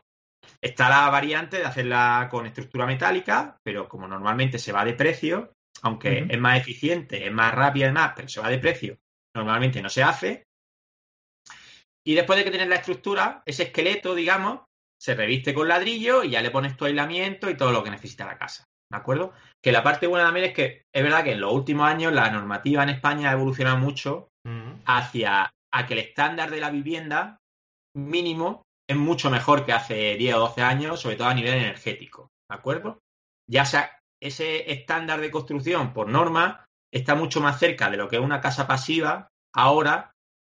S5: Está la variante de hacerla con estructura metálica, pero como normalmente se va de precio, aunque es más eficiente, es más rápida además, pero se va de precio, normalmente no se hace. Y después de que tienes la estructura, ese esqueleto, digamos, se reviste con ladrillo y ya le pones tu aislamiento y todo lo que necesita la casa. ¿De acuerdo? Que la parte buena también es que es verdad que en los últimos años la normativa en España ha evolucionado mucho hacia a que el estándar de la vivienda mínimo es mucho mejor que hace 10 o 12 años, sobre todo a nivel energético, ¿de acuerdo? Ya sea ese estándar de construcción por norma está mucho más cerca de lo que es una casa pasiva ahora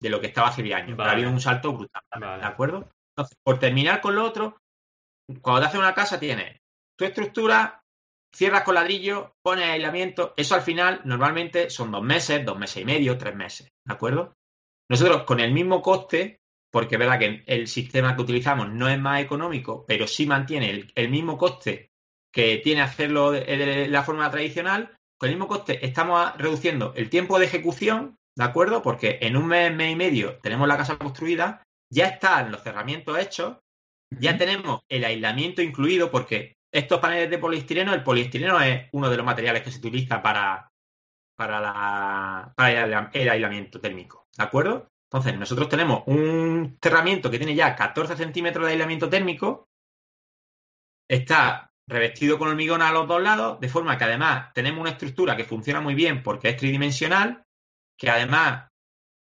S5: de lo que estaba hace 10 años. Ha habido un salto brutal, ¿de acuerdo? Entonces, por terminar con lo otro, cuando te haces una casa tienes tu estructura, cierras con ladrillo, pones aislamiento, eso al final normalmente son dos meses, dos meses y medio, tres meses, ¿de acuerdo? Nosotros con el mismo coste, porque es verdad que el sistema que utilizamos no es más económico, pero sí mantiene el, mismo coste que tiene hacerlo de, la forma tradicional, con el mismo coste estamos reduciendo el tiempo de ejecución, ¿de acuerdo? Porque en un mes, mes y medio tenemos la casa construida, ya están los cerramientos hechos, ya tenemos el aislamiento incluido, porque estos paneles de poliestireno, el poliestireno es uno de los materiales que se utiliza para, para, la, para el aislamiento térmico. ¿De acuerdo? Entonces, nosotros tenemos un cerramiento que tiene ya 14 centímetros de aislamiento térmico, está revestido con hormigón a los dos lados, de forma que además tenemos una estructura que funciona muy bien porque es tridimensional, que además,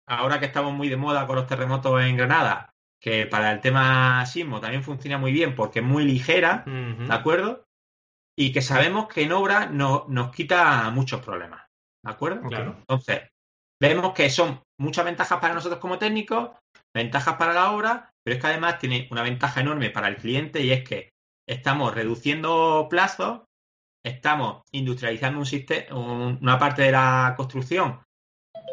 S5: ahora que estamos muy de moda con los terremotos en Granada, que para el tema sismo también funciona muy bien porque es muy ligera, ¿de acuerdo? Y que sabemos que en obra no, nos quita muchos problemas, ¿de acuerdo?
S1: Claro.
S5: Entonces, vemos que son muchas ventajas para nosotros como técnicos, ventajas para la obra, pero es que además tiene una ventaja enorme para el cliente y es que estamos reduciendo plazos, estamos industrializando un sistema, una parte de la construcción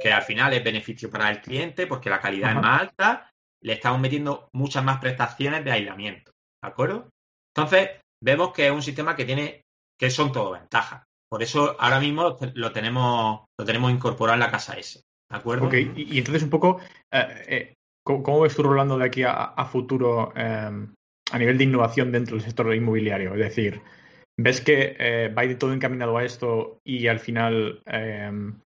S5: que al final es beneficio para el cliente porque la calidad es más alta, le estamos metiendo muchas más prestaciones de aislamiento, ¿de acuerdo? Entonces, vemos que es un sistema que tiene, que son todo ventajas. Por eso ahora mismo lo tenemos, lo tenemos incorporado en la casa S. ¿De acuerdo?
S4: Ok, y, entonces un poco, eh, eh, ¿cómo, ves tú rolando de aquí a, futuro em, a nivel de innovación dentro del sector inmobiliario? Es decir, ¿ves que eh, va a ir todo encaminado a esto y al final, em,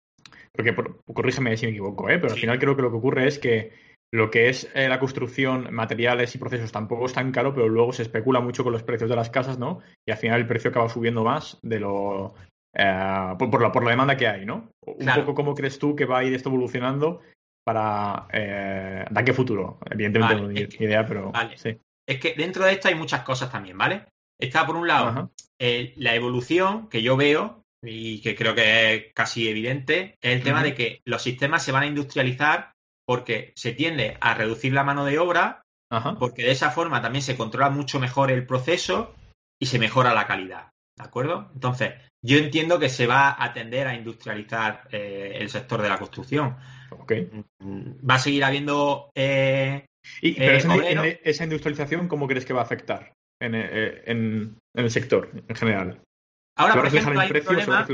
S4: porque corrígeme si me equivoco, pero al final creo que lo que ocurre es que lo que es la construcción, materiales y procesos tampoco es tan caro, pero luego se especula mucho con los precios de las casas, ¿no? Y al final el precio acaba subiendo más de lo, eh, por, la, por, la, demanda que hay, ¿no? Un poco cómo crees tú que va a ir esto evolucionando para eh, ¿de qué futuro? Evidentemente no tengo ni idea, pero sí.
S5: Es que dentro de esto hay muchas cosas también, ¿vale? Está por un lado eh, la evolución que yo veo y que creo que es casi evidente, es el tema de que los sistemas se van a industrializar porque se tiende a reducir la mano de obra, porque de esa forma también se controla mucho mejor el proceso y se mejora la calidad. ¿De acuerdo? Entonces, yo entiendo que se va a tender a industrializar eh, el sector de la construcción. Va a seguir habiendo. Eh,
S4: y, pero eh, esa, industrialización, ¿cómo crees que va a afectar en, el sector en general?
S5: Ahora, por ejemplo, hay problema...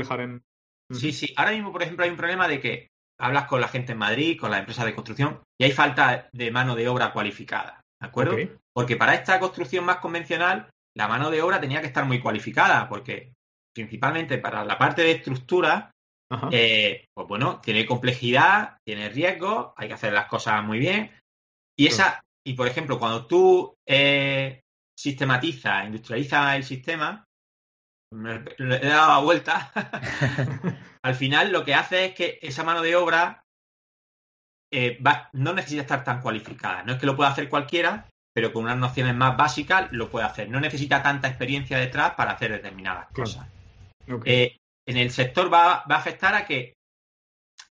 S5: Sí, sí. Ahora mismo, por ejemplo, hay un problema de que hablas con la gente en Madrid, con las empresas de construcción, y hay falta de mano de obra cualificada. ¿De acuerdo? Porque para esta construcción más convencional, la mano de obra tenía que estar muy cualificada, porque principalmente para la parte de estructura, eh, pues bueno, tiene complejidad, tiene riesgo, hay que hacer las cosas muy bien. Y esa, y por ejemplo, cuando tú eh, sistematizas, industrializas el sistema, le he dado la vuelta, al final lo que hace es que esa mano de obra eh, no necesita estar tan cualificada. No es que lo pueda hacer cualquiera, pero con unas nociones más básicas lo puede hacer. No necesita tanta experiencia detrás para hacer determinadas cosas. Eh, en el sector va, a afectar a que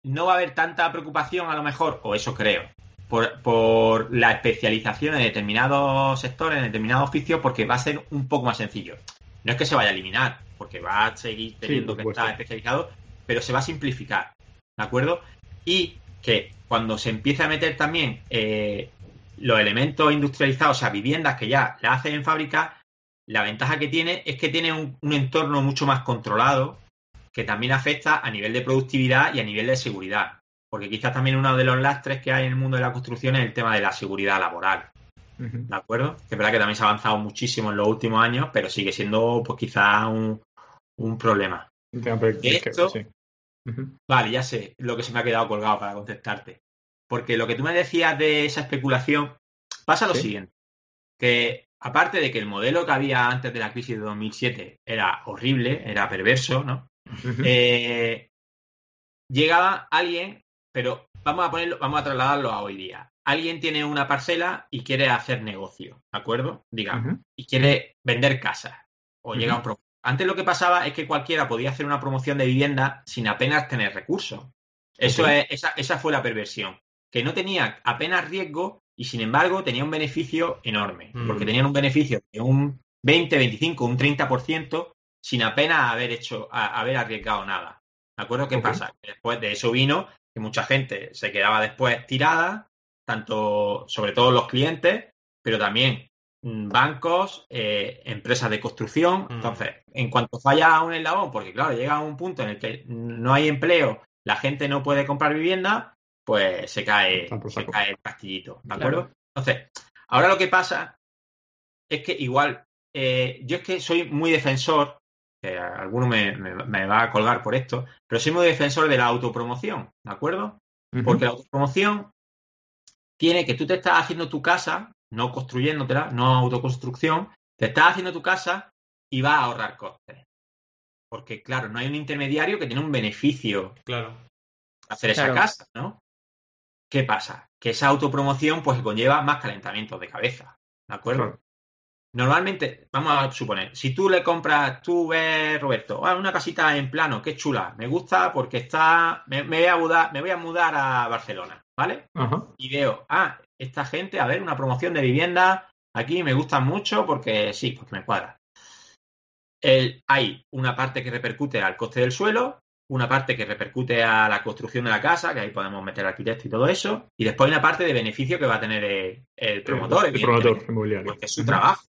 S5: no va a haber tanta preocupación, a lo mejor, o eso creo, por, la especialización en determinados sectores, en determinados oficios, porque va a ser un poco más sencillo. No es que se vaya a eliminar, porque va a seguir teniendo que estar especializado, pero se va a simplificar, ¿de acuerdo? Y que cuando se empiece a meter también eh, los elementos industrializados, o sea, viviendas que ya la hacen en fábrica, la ventaja que tiene es que tiene un, entorno mucho más controlado, que también afecta a nivel de productividad y a nivel de seguridad. Porque quizás también uno de los lastres que hay en el mundo de la construcción es el tema de la seguridad laboral. ¿De acuerdo? Que es verdad que también se ha avanzado muchísimo en los últimos años, pero sigue siendo, pues quizás un, problema. Esto, Vale, ya sé lo que se me ha quedado colgado para contestarte. Porque lo que tú me decías de esa especulación, pasa lo siguiente. Que aparte de que el modelo que había antes de la crisis de 2007 era horrible, era perverso, ¿no? Eh, llegaba alguien, pero vamos a ponerlo, vamos a trasladarlo a hoy día. Alguien tiene una parcela y quiere hacer negocio, ¿de acuerdo? Digamos, y quiere vender casas. O llega un Antes lo que pasaba es que cualquiera podía hacer una promoción de vivienda sin apenas tener recursos. Eso es, esa, esa fue la perversión. Que no tenía apenas riesgo y sin embargo tenía un beneficio enorme, mm. porque tenían un beneficio de un 20, 25, un 30% sin apenas haber hecho, haber arriesgado nada. ¿De acuerdo? ¿Qué pasa? Después de eso vino que mucha gente se quedaba después tirada, tanto, sobre todo los clientes, pero también mm, bancos, eh, empresas de construcción. Mm. Entonces, en cuanto falla un eslabón, porque claro, llega a un punto en el que no hay empleo, la gente no puede comprar vivienda, pues se cae, se cae el pastillito, ¿de acuerdo? Entonces, ahora lo que pasa es que igual, eh, yo es que soy muy defensor, que alguno me, va a colgar por esto, pero soy muy defensor de la autopromoción, ¿de acuerdo? Porque la autopromoción tiene que tú te estás haciendo tu casa, no construyéndotela, no autoconstrucción, te estás haciendo tu casa y vas a ahorrar costes. Porque, claro, no hay un intermediario que tiene un beneficio.
S1: Claro.
S5: Hacer esa casa, ¿no? ¿Qué pasa? Que esa autopromoción pues conlleva más calentamientos de cabeza, ¿de acuerdo? Normalmente, vamos a suponer, si tú le compras, tú ves, Roberto, ah, una casita en plano, qué chula, me gusta porque está, me, voy, a mudar, me voy a mudar a Barcelona, ¿vale? Y veo, ah, esta gente, a ver, una promoción de vivienda, aquí me gusta mucho porque sí, porque me cuadra. hay una parte que repercute al coste del suelo, una parte que repercute a la construcción de la casa, que ahí podemos meter arquitecto y todo eso, y después hay una parte de beneficio que va a tener el, promotor.
S4: El, promotor inmobiliario.
S5: Porque es su trabajo.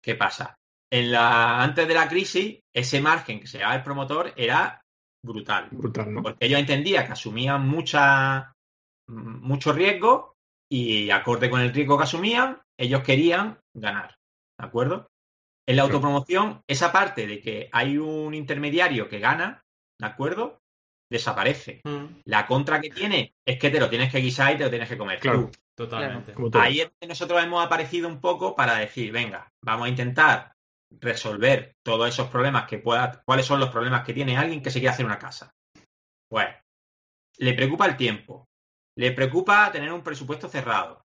S5: ¿Qué pasa? En la, antes de la crisis, ese margen que se daba el promotor era brutal.
S4: Brutal, ¿no?
S5: Porque ellos entendían que asumían mucha, mucho riesgo y acorde con el riesgo que asumían, ellos querían ganar. ¿De acuerdo? En la autopromoción, esa parte de que hay un intermediario que gana, ¿de acuerdo? Desaparece. Mm. La contra que tiene es que te lo tienes que guisar y te lo tienes que comer
S1: claro, Totalmente.
S5: Ahí es donde nosotros hemos aparecido un poco para decir, venga, vamos a intentar resolver todos esos problemas que pueda, cuáles son los problemas que tiene alguien que se quiere hacer una casa. Pues, le preocupa el tiempo, le preocupa tener un presupuesto cerrado,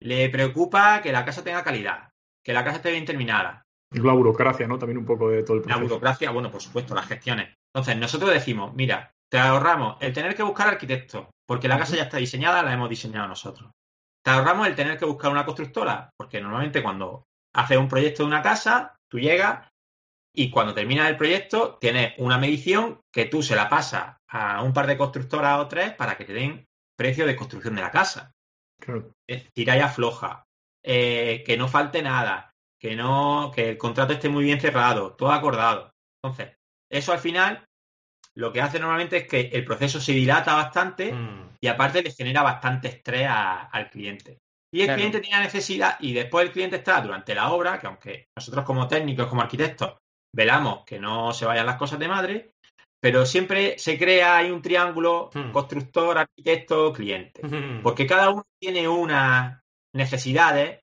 S5: le preocupa que la casa tenga calidad, que la casa esté bien terminada.
S4: La burocracia, ¿no? También un poco de todo el proceso.
S5: La burocracia, bueno, por supuesto, las gestiones. Entonces, nosotros decimos, mira, te ahorramos el tener que buscar arquitecto, porque la casa ya está diseñada, la hemos diseñado nosotros. Te ahorramos el tener que buscar una constructora, porque normalmente cuando haces un proyecto de una casa, tú llegas y cuando terminas el proyecto tienes una medición que tú se la pasas a un par de constructoras o tres para que te den precio de construcción de la casa.
S4: Claro.
S5: Tira y afloja. Eh, que no falte nada. Que no, que el contrato esté muy bien cerrado, todo acordado. Entonces, eso al final lo que hace normalmente es que el proceso se dilata bastante mm. y aparte le genera bastante estrés al cliente. Y el cliente tenía necesidad y después el cliente está durante la obra, que aunque nosotros como técnicos, como arquitectos, velamos que no se vayan las cosas de madre, pero siempre se crea ahí un triángulo hmm. constructor, arquitecto, cliente. Hmm. Porque cada uno tiene unas necesidades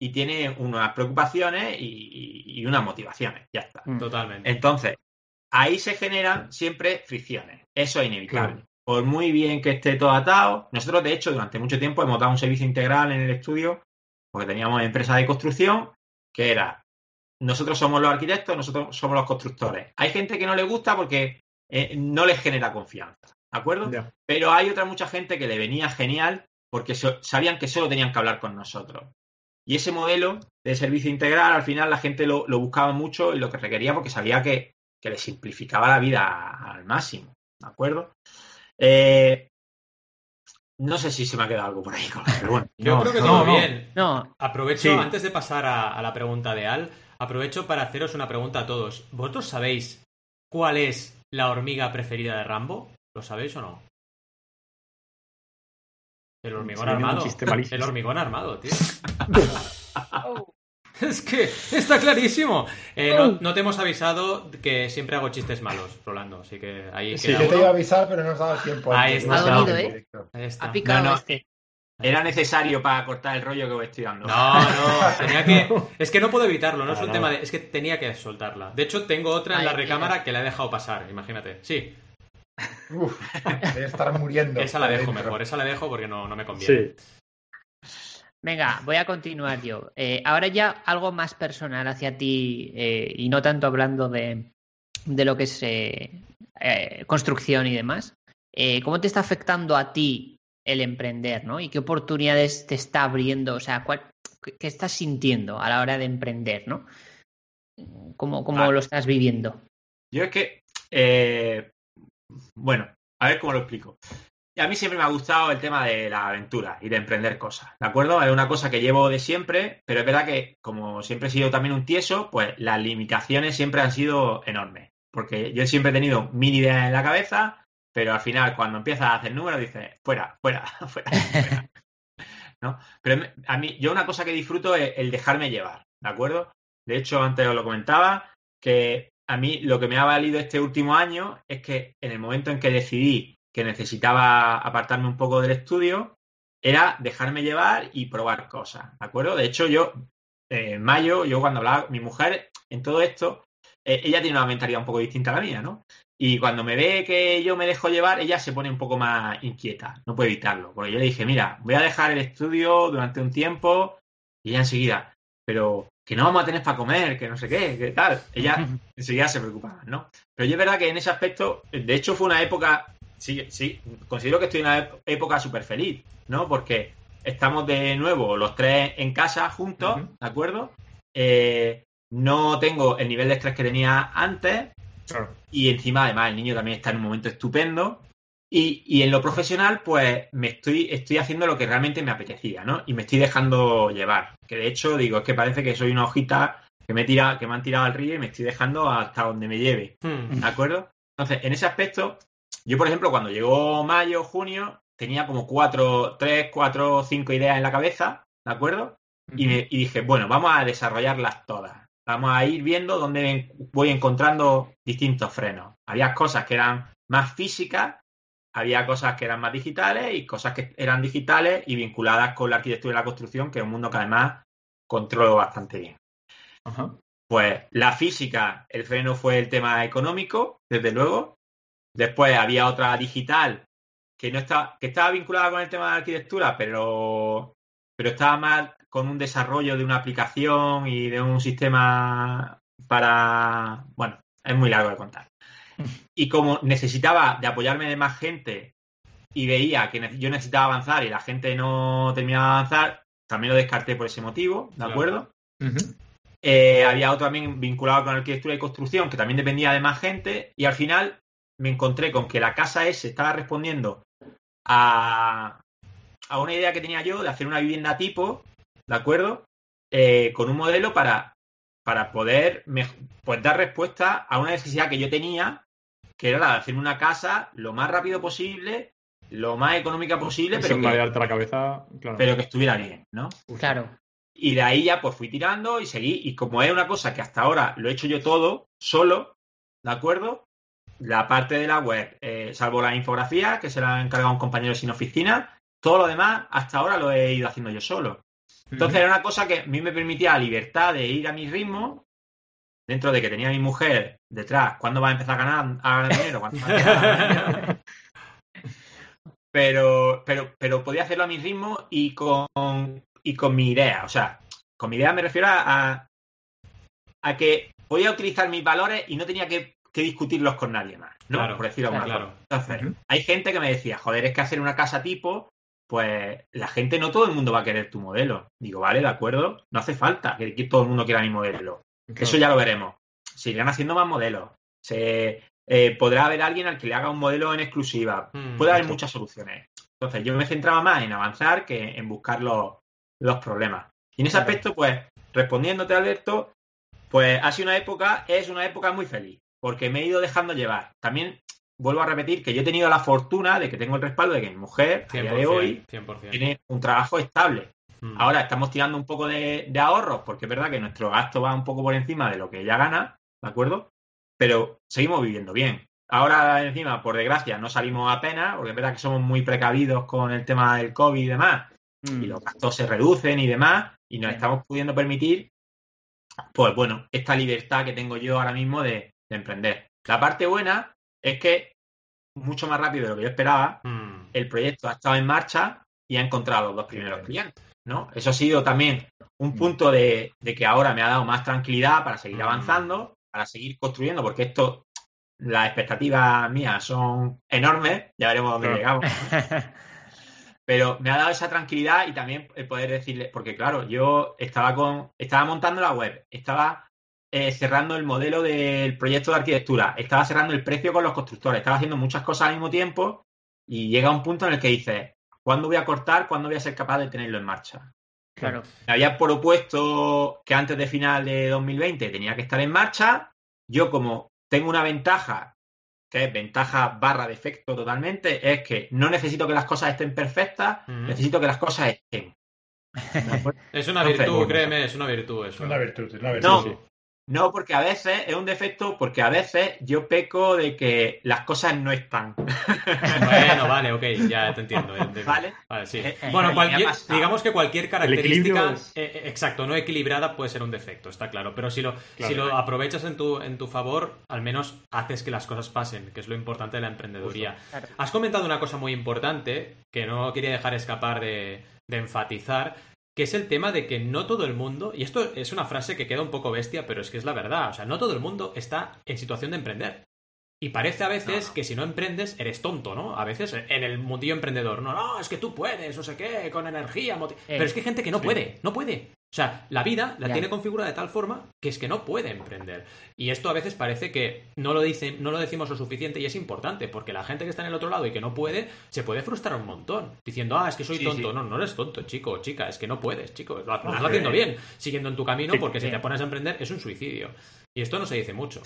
S5: y tiene unas preocupaciones y, unas motivaciones. Ya está.
S1: Hmm. Totalmente.
S5: Entonces, ahí se generan siempre fricciones. Eso es inevitable. Por muy bien que esté todo atado, nosotros de hecho durante mucho tiempo hemos dado un servicio integral en el estudio porque teníamos empresa de construcción que era nosotros somos los arquitectos, nosotros somos los constructores. Hay gente que no le gusta porque eh, no les genera confianza, ¿de acuerdo? Pero hay otra mucha gente que le venía genial porque sabían que solo tenían que hablar con nosotros. Y ese modelo de servicio integral, al final la gente lo, buscaba mucho y lo que requería porque sabía que, que le simplificaba la vida al máximo, ¿de acuerdo? Eh, no sé si se me ha quedado algo por ahí, pero bueno.
S1: Yo creo que todo bien. No. Aprovecho, antes de pasar a, la pregunta de Al, aprovecho para haceros una pregunta a todos. ¿Vosotros sabéis cuál es la hormiga preferida de Rambo? ¿Lo sabéis o no? El hormigón armado. El hormigón armado, tío. Es que está clarísimo. Eh, no, te hemos avisado que siempre hago chistes malos, Rolando. Así que ahí.
S2: Sí, yo te iba a avisar, pero no os dado tiempo.
S1: Ahí está.
S3: ¿eh? Ahí está. Ha picado este.
S5: Era necesario para cortar el rollo que os estoy dando.
S1: No, no, tenía que. Es que no puedo evitarlo, no es un tema de. Es que tenía que soltarla. De hecho, tengo otra en la recámara que la he dejado pasar, imagínate. Sí.
S2: Uf, debe estar muriendo.
S1: Esa la dejo mejor, esa la dejo porque no, no me conviene. Sí.
S3: Venga, voy a continuar yo. Eh, ahora ya algo más personal hacia ti eh, y no tanto hablando de, de lo que es eh, construcción y demás. ¿Cómo te está afectando a ti el emprender, ¿no? ¿Y qué oportunidades te está abriendo? O sea, ¿qué estás sintiendo a la hora de emprender, ¿no? ¿Cómo, cómo lo estás viviendo?
S5: Yo es que, bueno, a ver cómo lo explico. Y a mí siempre me ha gustado el tema de la aventura y de emprender cosas, ¿de acuerdo? Es una cosa que llevo de siempre, pero es verdad que como siempre he sido también un tieso, pues las limitaciones siempre han sido enormes. Porque yo siempre he tenido mil ideas en la cabeza, pero al final cuando empiezas a hacer números dices, fuera, fuera, fuera, fuera. ¿No? Pero a mí, yo una cosa que disfruto es el dejarme llevar, ¿de acuerdo? De hecho, antes os lo comentaba, que a mí lo que me ha valido este último año es que en el momento en que decidí que necesitaba apartarme un poco del estudio, era dejarme llevar y probar cosas, ¿de acuerdo? De hecho, yo, eh, en mayo, yo cuando hablaba, mi mujer, en todo esto, eh, ella tiene una mentalidad un poco distinta a la mía, ¿no? Y cuando me ve que yo me dejo llevar, ella se pone un poco más inquieta, no puede evitarlo. Porque yo le dije, mira, voy a dejar el estudio durante un tiempo y ella enseguida, pero que no vamos a tener para comer, que no sé qué, que tal. Ella enseguida se preocupaba, ¿no? Pero yo es verdad que en ese aspecto, de hecho fue una época sí, sí, considero que estoy en una época súper feliz, ¿no? Porque estamos de nuevo los tres en casa juntos, ¿de acuerdo? Eh, no tengo el nivel de estrés que tenía antes y encima además el niño también está en un momento estupendo y, y, en lo profesional pues me estoy, estoy haciendo lo que realmente me apetecía, ¿no? Y me estoy dejando llevar, que de hecho digo, es que parece que soy una hojita que me, tira, que me han tirado al río y me estoy dejando hasta donde me lleve, hmm. ¿de acuerdo? Entonces, en ese aspecto yo, por ejemplo, cuando llegó mayo, junio, tenía como cuatro, tres, cuatro, cinco ideas en la cabeza, ¿de acuerdo? y, dije, bueno, vamos a desarrollarlas todas. Vamos a ir viendo dónde voy encontrando distintos frenos. Había cosas que eran más físicas, había cosas que eran más digitales y cosas que eran digitales y vinculadas con la arquitectura y la construcción, que es un mundo que además controlo bastante bien. Pues la física, el freno fue el tema económico, desde luego, Después había otra digital que no está, que estaba vinculada con el tema de la arquitectura, pero, pero estaba más con un desarrollo de una aplicación y de un sistema para. Bueno, es muy largo de contar. Y como necesitaba de apoyarme de más gente y veía que yo necesitaba avanzar y la gente no terminaba de avanzar, también lo descarté por ese motivo, ¿de acuerdo? Eh, había otro también vinculado con arquitectura y construcción que también dependía de más gente y al final me encontré con que la casa S estaba respondiendo a, a una idea que tenía yo de hacer una vivienda tipo, ¿de acuerdo? Eh, con un modelo para, para poder pues, dar respuesta a una necesidad que yo tenía, que era la de hacer una casa lo más rápido posible lo más económica posible, pero
S4: que, la cabeza,
S5: pero que estuviera bien, ¿no?
S3: Claro.
S5: Y de ahí ya pues fui tirando y seguí. Y como es una cosa que hasta ahora lo he hecho yo todo, solo, ¿de acuerdo? La parte de la web, eh, salvo la infografía, que se la ha encargado un compañero sin oficina, todo lo demás hasta ahora lo he ido haciendo yo solo. Entonces era una cosa que a mí me permitía la libertad de ir a mi ritmo, dentro de que tenía a mi mujer detrás, ¿cuándo va a empezar a ganar, a ganar dinero? pero, pero, pero podía hacerlo a mi ritmo y con, y con mi idea. O sea, con mi idea me refiero a, a que podía utilizar mis valores y no tenía que, discutirlos con nadie más, ¿no? Por decirlo claro, Entonces, hay gente que me decía, joder, es que hacer una casa tipo, pues la gente, no todo el mundo va a querer tu modelo. Digo, vale, de acuerdo, no hace falta que todo el mundo quiera mi modelo. Eso ya lo veremos. Se irán haciendo más modelos. Se, eh, podrá haber alguien al que le haga un modelo en exclusiva. Mm, Puede haber muchas soluciones. Entonces, yo me centraba más en avanzar que en buscar los, problemas. Y en ese aspecto, pues, respondiéndote, Alberto, pues ha sido una época, es una época muy feliz, porque me he ido dejando llevar. También vuelvo a repetir que yo he tenido la fortuna de que tengo el respaldo de que mi mujer, a día de hoy, tiene un trabajo estable. Mm. Ahora estamos tirando un poco de, ahorros, porque es verdad que nuestro gasto va un poco por encima de lo que ella gana, ¿de acuerdo? Pero seguimos viviendo bien. Ahora, encima, por desgracia, no salimos apenas, porque es verdad que somos muy precavidos con el tema del COVID y demás, y mm. los gastos se reducen y demás, y nos estamos pudiendo permitir, pues bueno, esta libertad que tengo yo ahora mismo de, emprender. La parte buena es que, mucho más rápido de lo que yo esperaba, mm. el proyecto ha estado en marcha y ha encontrado los primeros clientes. ¿no? Eso ha sido también un mm. punto de, que ahora me ha dado más tranquilidad para seguir mm. avanzando, para seguir construyendo, porque esto, las expectativas mías son enormes, ya veremos dónde llegamos. Pero me ha dado esa tranquilidad y también el poder decirle, porque claro, yo estaba con, estaba montando la web, estaba eh, cerrando el modelo del proyecto de arquitectura, estaba cerrando el precio con los constructores, estaba haciendo muchas cosas al mismo tiempo y llega un punto en el que dices, ¿Cuándo voy a cortar? ¿Cuándo voy a ser capaz de tenerlo en marcha?
S3: Claro.
S5: Me había propuesto que antes de final de 2020 tenía que estar en marcha. Yo, como tengo una ventaja, que es ventaja barra defecto totalmente, es que no necesito que las cosas estén perfectas, necesito que las cosas estén.
S1: es una virtud, créeme, es una virtud eso.
S2: Es una virtud, es una virtud.
S5: No, porque a veces es un defecto, porque a veces yo peco de que las cosas no están.
S1: Bueno, vale, ok, ya te entiendo. Vale. Vale, sí. Eh, eh, bueno, digamos que cualquier característica, eh, exacto, no equilibrada puede ser un defecto, está claro. Pero si lo, si lo aprovechas en tu, en tu favor, al menos haces que las cosas pasen, que es lo importante de la emprendeduría. Has comentado una cosa muy importante que no quería dejar escapar de, de enfatizar, que es el tema de que no todo el mundo, y esto es una frase que queda un poco bestia, pero es que es la verdad, o sea, no todo el mundo está en situación de emprender. Y parece a veces que si no emprendes eres tonto, ¿no? A veces en el mundillo emprendedor, no, no, es que tú puedes, no sé qué, con energía, pero es que hay gente que no puede, no puede. O sea, la vida la tiene configurada de tal forma que es que no puede emprender. Y esto a veces parece que no lo, dicen, no lo decimos lo suficiente y es importante, porque la gente que está en el otro lado y que no puede, se puede frustrar un montón, diciendo, ah, es que soy tonto. No, no eres tonto, chico o chica, es que no puedes, chico. Lo, estás haciendo bien, siguiendo en tu camino, porque si te pones a emprender es un suicidio. Y esto no se dice mucho.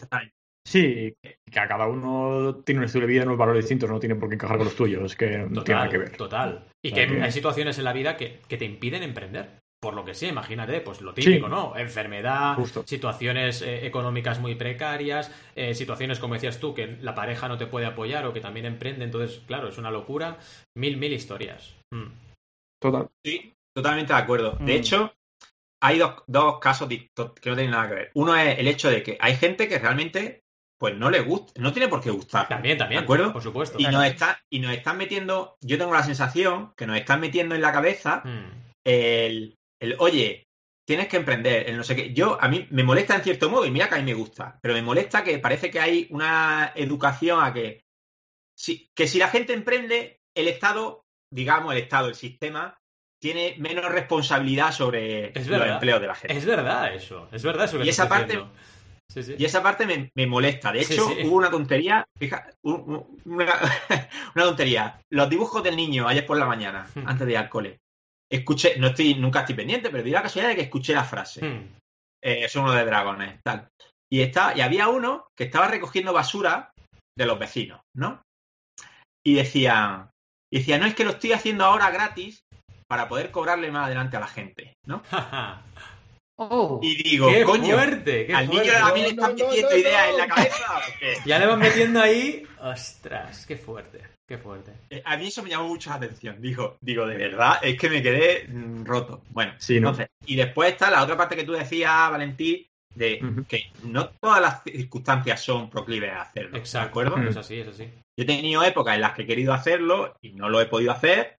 S4: Sí, que a cada uno tiene un estilo de vida y unos valores distintos, no tiene por qué encajar con los tuyos, que no tiene nada que ver.
S1: Total. Y que hay situaciones en la vida que, que te impiden emprender por lo que sea, imagínate, pues lo típico, ¿no? Enfermedad, situaciones eh, económicas muy precarias, eh, situaciones, como decías tú, que la pareja no te puede apoyar o que también emprende, entonces, claro, es una locura. Mil, mil historias. Mm.
S5: Total. Sí, totalmente de acuerdo. De mm. hecho, hay dos, dos casos que no tienen nada que ver. Uno es el hecho de que hay gente que realmente pues no le gusta, no tiene por qué gustar.
S1: También, también.
S5: ¿De acuerdo?
S1: Por supuesto.
S5: Y, nos está, y nos están metiendo, yo tengo la sensación que nos están metiendo en la cabeza mm. el, el, oye, tienes que emprender, el no sé qué. Yo, a mí me molesta en cierto modo, y mira que a mí me gusta, pero me molesta que parece que hay una educación a que, si, que si la gente emprende, el Estado, digamos, el Estado, el sistema, tiene menos responsabilidad sobre los empleos de la gente.
S1: Es verdad eso, es verdad eso
S5: y esa parte Y esa parte me, molesta. De hecho, hubo una tontería, fija, una, tontería. Los dibujos del niño ayer por la mañana, hmm. antes de ir al cole escuché, no estoy, nunca estoy pendiente, pero di la casualidad de que escuché la frase. Hmm. Eh, es uno de dragones, tal. Y, está, y había uno que estaba recogiendo basura de los vecinos, ¿no? Y decían, Y decía, no es que lo estoy haciendo ahora gratis para poder cobrarle más adelante a la gente, ¿no?
S1: Oh,
S5: y digo,
S1: qué
S5: coño,
S1: fuerte, qué
S5: al niño a mí le están metiendo ideas en la cabeza.
S1: Ya le van metiendo ahí, ostras, qué fuerte, qué fuerte.
S5: Eh, a mí eso me llamó mucho la atención. Digo, digo, de verdad, es que me quedé mm, roto. Bueno,
S4: sí,
S5: entonces, y después está la otra parte que tú decías, Valentín, de que no todas las circunstancias son proclives a hacerlo.
S1: Exacto.
S5: ¿De acuerdo?
S1: Es así, es así.
S5: Yo he tenido épocas en las que he querido hacerlo y no lo he podido hacer,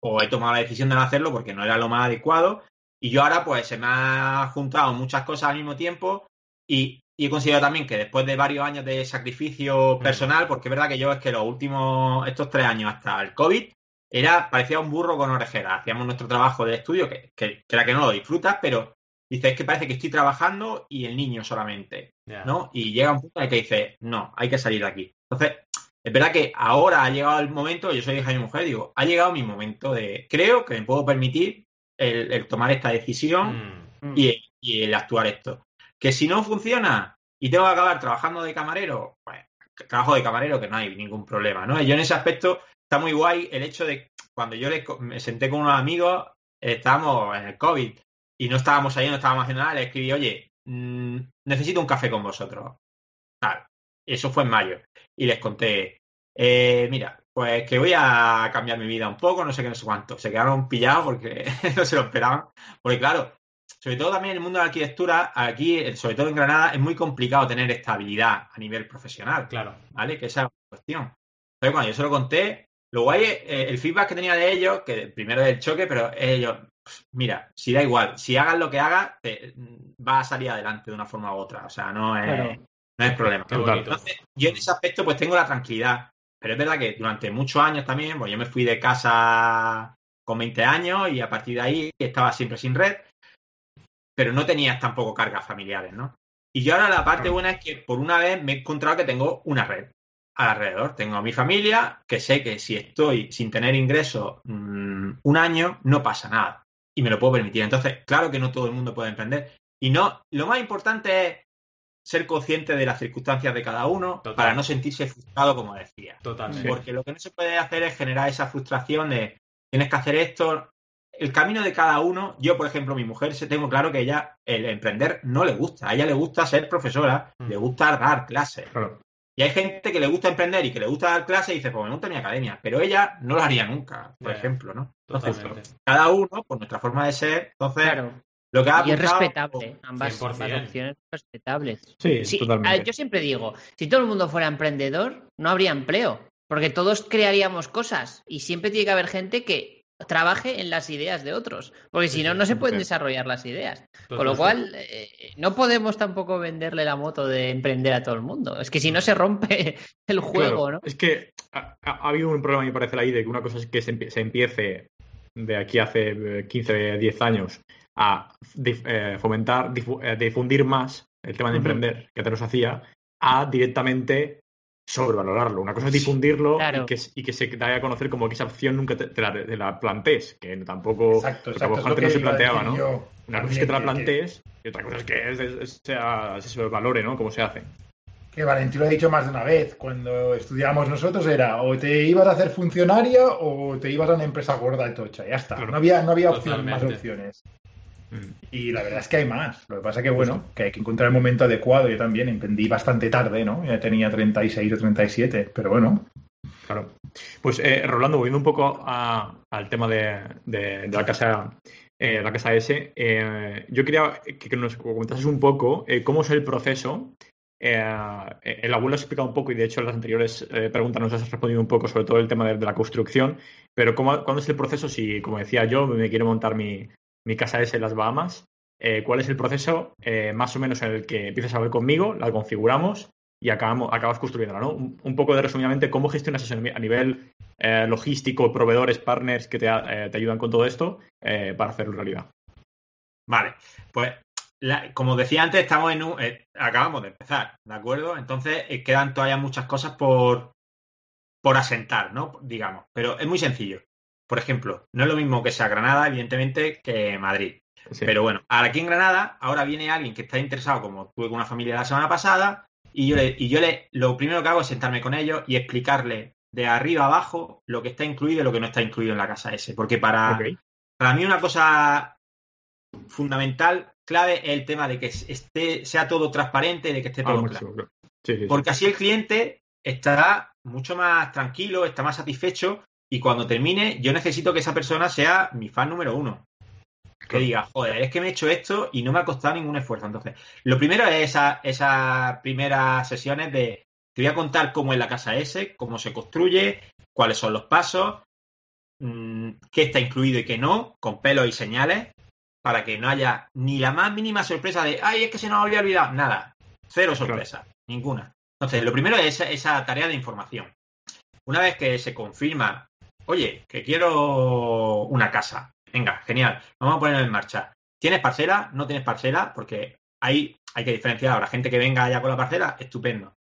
S5: o he tomado la decisión de no hacerlo porque no era lo más adecuado, y yo ahora, pues, se me han juntado muchas cosas al mismo tiempo y, he considerado también que después de varios años de sacrificio mm. personal, porque es verdad que yo es que los últimos, estos tres años hasta el COVID, era, parecía un burro con orejeras. Hacíamos nuestro trabajo de estudio, que, que, era que no lo disfrutas, pero dices que parece que estoy trabajando y el niño solamente, ¿no? Y llega un punto en el que dices, no, hay que salir de aquí. Entonces, es verdad que ahora ha llegado el momento, yo soy hija de mi mujer, digo, ha llegado mi momento de, creo que me puedo permitir el, tomar esta decisión mm. y, el actuar esto. Que si no funciona y tengo que acabar trabajando de camarero, pues trabajo de camarero que no hay ningún problema, ¿no? Yo en ese aspecto está muy guay el hecho de cuando yo me senté con unos amigos, estábamos en el COVID y no estábamos ahí, no estábamos haciendo nada, le escribí, oye, mm, necesito un café con vosotros. Tal. Eso fue en mayo. Y les conté, eh, mira, pues que voy a cambiar mi vida un poco, no sé qué, no sé cuánto. Se quedaron pillados porque no se lo esperaban. Porque claro, sobre todo también en el mundo de la arquitectura, aquí, sobre todo en Granada, es muy complicado tener estabilidad a nivel profesional.
S1: Claro.
S5: ¿Vale? Que esa es la cuestión. Entonces, cuando yo se lo conté, lo guay, eh, el feedback que tenía de ellos, que primero del choque, pero ellos, pues, mira, si da igual, si hagas lo que hagas, te, va a salir adelante de una forma u otra. O sea, no es, no es problema. Entonces, yo en ese aspecto, pues tengo la tranquilidad pero es verdad que durante muchos años también, pues yo me fui de casa con 20 años y a partir de ahí estaba siempre sin red, pero no tenías tampoco cargas familiares, ¿no? Y yo ahora la parte buena es que por una vez me he encontrado que tengo una red alrededor. Tengo a mi familia, que sé que si estoy sin tener ingresos mm, un año, no pasa nada. Y me lo puedo permitir. Entonces, claro que no todo el mundo puede emprender. Y no, lo más importante es ser consciente de las circunstancias de cada uno para no sentirse frustrado, como decía.
S1: Totalmente.
S5: Porque lo que no se puede hacer es generar esa frustración de tienes que hacer esto. El camino de cada uno, yo por ejemplo, mi mujer, se tengo claro que ella el emprender no le gusta. A ella le gusta ser profesora, mm. le gusta dar clases. Y hay gente que le gusta emprender y que le gusta dar clases y dice, pues me gusta mi academia. Pero ella no lo haría nunca, por ejemplo, ¿no? Entonces, cada uno, por nuestra forma de ser, entonces
S3: y es respetable, ambas, opciones respetables.
S4: Sí, totalmente.
S3: Yo siempre digo, si todo el mundo fuera emprendedor, no habría empleo, porque todos crearíamos cosas y siempre tiene que haber gente que trabaje en las ideas de otros, porque si no, no se pueden desarrollar las ideas. Con lo cual, eh, no podemos tampoco venderle la moto de emprender a todo el mundo. Es que si no se rompe el juego, ¿no?
S4: Es que ha, habido un problema, me parece, ahí de que una cosa es que se, se empiece de aquí hace 15, eh, 10 años a eh, fomentar, eh, difundir más el tema de emprender que te los hacía, a directamente sobrevalorarlo. Una cosa es difundirlo y, que, y, que, se dé a conocer como que esa opción nunca te, la, plantees, que tampoco
S2: exacto, exacto, no
S4: se planteaba, ¿no? Una cosa es que te la plantees y otra cosa es que se sobrevalore, ¿no? Cómo se hace.
S2: Que Valentín lo ha dicho más de una vez, cuando estudiábamos nosotros era o te ibas a hacer funcionaria o te ibas a una empresa gorda y tocha, ya está. No había, no había más opciones. Mm. Y la verdad es que hay más. Lo que pasa que, bueno, que hay que encontrar el momento adecuado. Yo también emprendí bastante tarde, ¿no? Ya tenía 36 o 37, pero bueno.
S4: Claro. Pues, eh, Rolando, volviendo un poco al tema de, la casa eh, la casa S, eh, yo quería que, nos comentases un poco cómo es el proceso. El abuelo ha explicado un poco y de hecho en las anteriores preguntas nos has respondido un poco sobre todo el tema de, la construcción, pero ¿cómo, ¿cuándo es el proceso si, como decía yo, me quiero montar mi, mi casa es en las Bahamas. Eh, ¿Cuál es el proceso eh, más o menos en el que empiezas a ver conmigo, la configuramos y acabamos, acabas construyéndola? ¿no? Un, poco de resumidamente, ¿cómo gestionas eso a nivel eh, logístico, proveedores, partners que te, ayudan con todo esto para hacerlo realidad?
S5: Vale, pues como decía antes, estamos en un, acabamos de empezar, ¿de acuerdo? Entonces quedan todavía muchas cosas por, por asentar, ¿no? Digamos, pero es muy sencillo. Por ejemplo, no es lo mismo que sea Granada, evidentemente, que Madrid. Pero bueno, aquí en Granada, ahora viene alguien que está interesado, como tuve con una familia la semana pasada, y yo le, y yo le, lo primero que hago es sentarme con ellos y explicarle de arriba abajo lo que está incluido y lo que no está incluido en la casa S. Porque para, para mí una cosa fundamental, clave, es el tema de que esté, sea todo transparente, de que esté ah, todo claro. Porque así el cliente está mucho más tranquilo, está más satisfecho y cuando termine yo necesito que esa persona sea mi fan número uno. Que diga, joder, es que me he hecho esto y no me ha costado ningún esfuerzo. Entonces, lo primero es esas esa primeras sesiones de te voy a contar cómo es la casa S, cómo se construye, cuáles son los pasos, mm, qué está incluido y qué no, con pelos y señales, para que no haya ni la más mínima sorpresa de, ay, es que se nos había olvidado. Nada, cero sorpresa, ninguna. Entonces, lo primero es esa, tarea de información. Una vez que se confirma, oye, que quiero una casa. Venga, genial, vamos a ponerlo en marcha. ¿Tienes parcela? ¿No tienes parcela? Porque ahí hay que diferenciar. Ahora, gente que venga ya con la parcela, estupendo.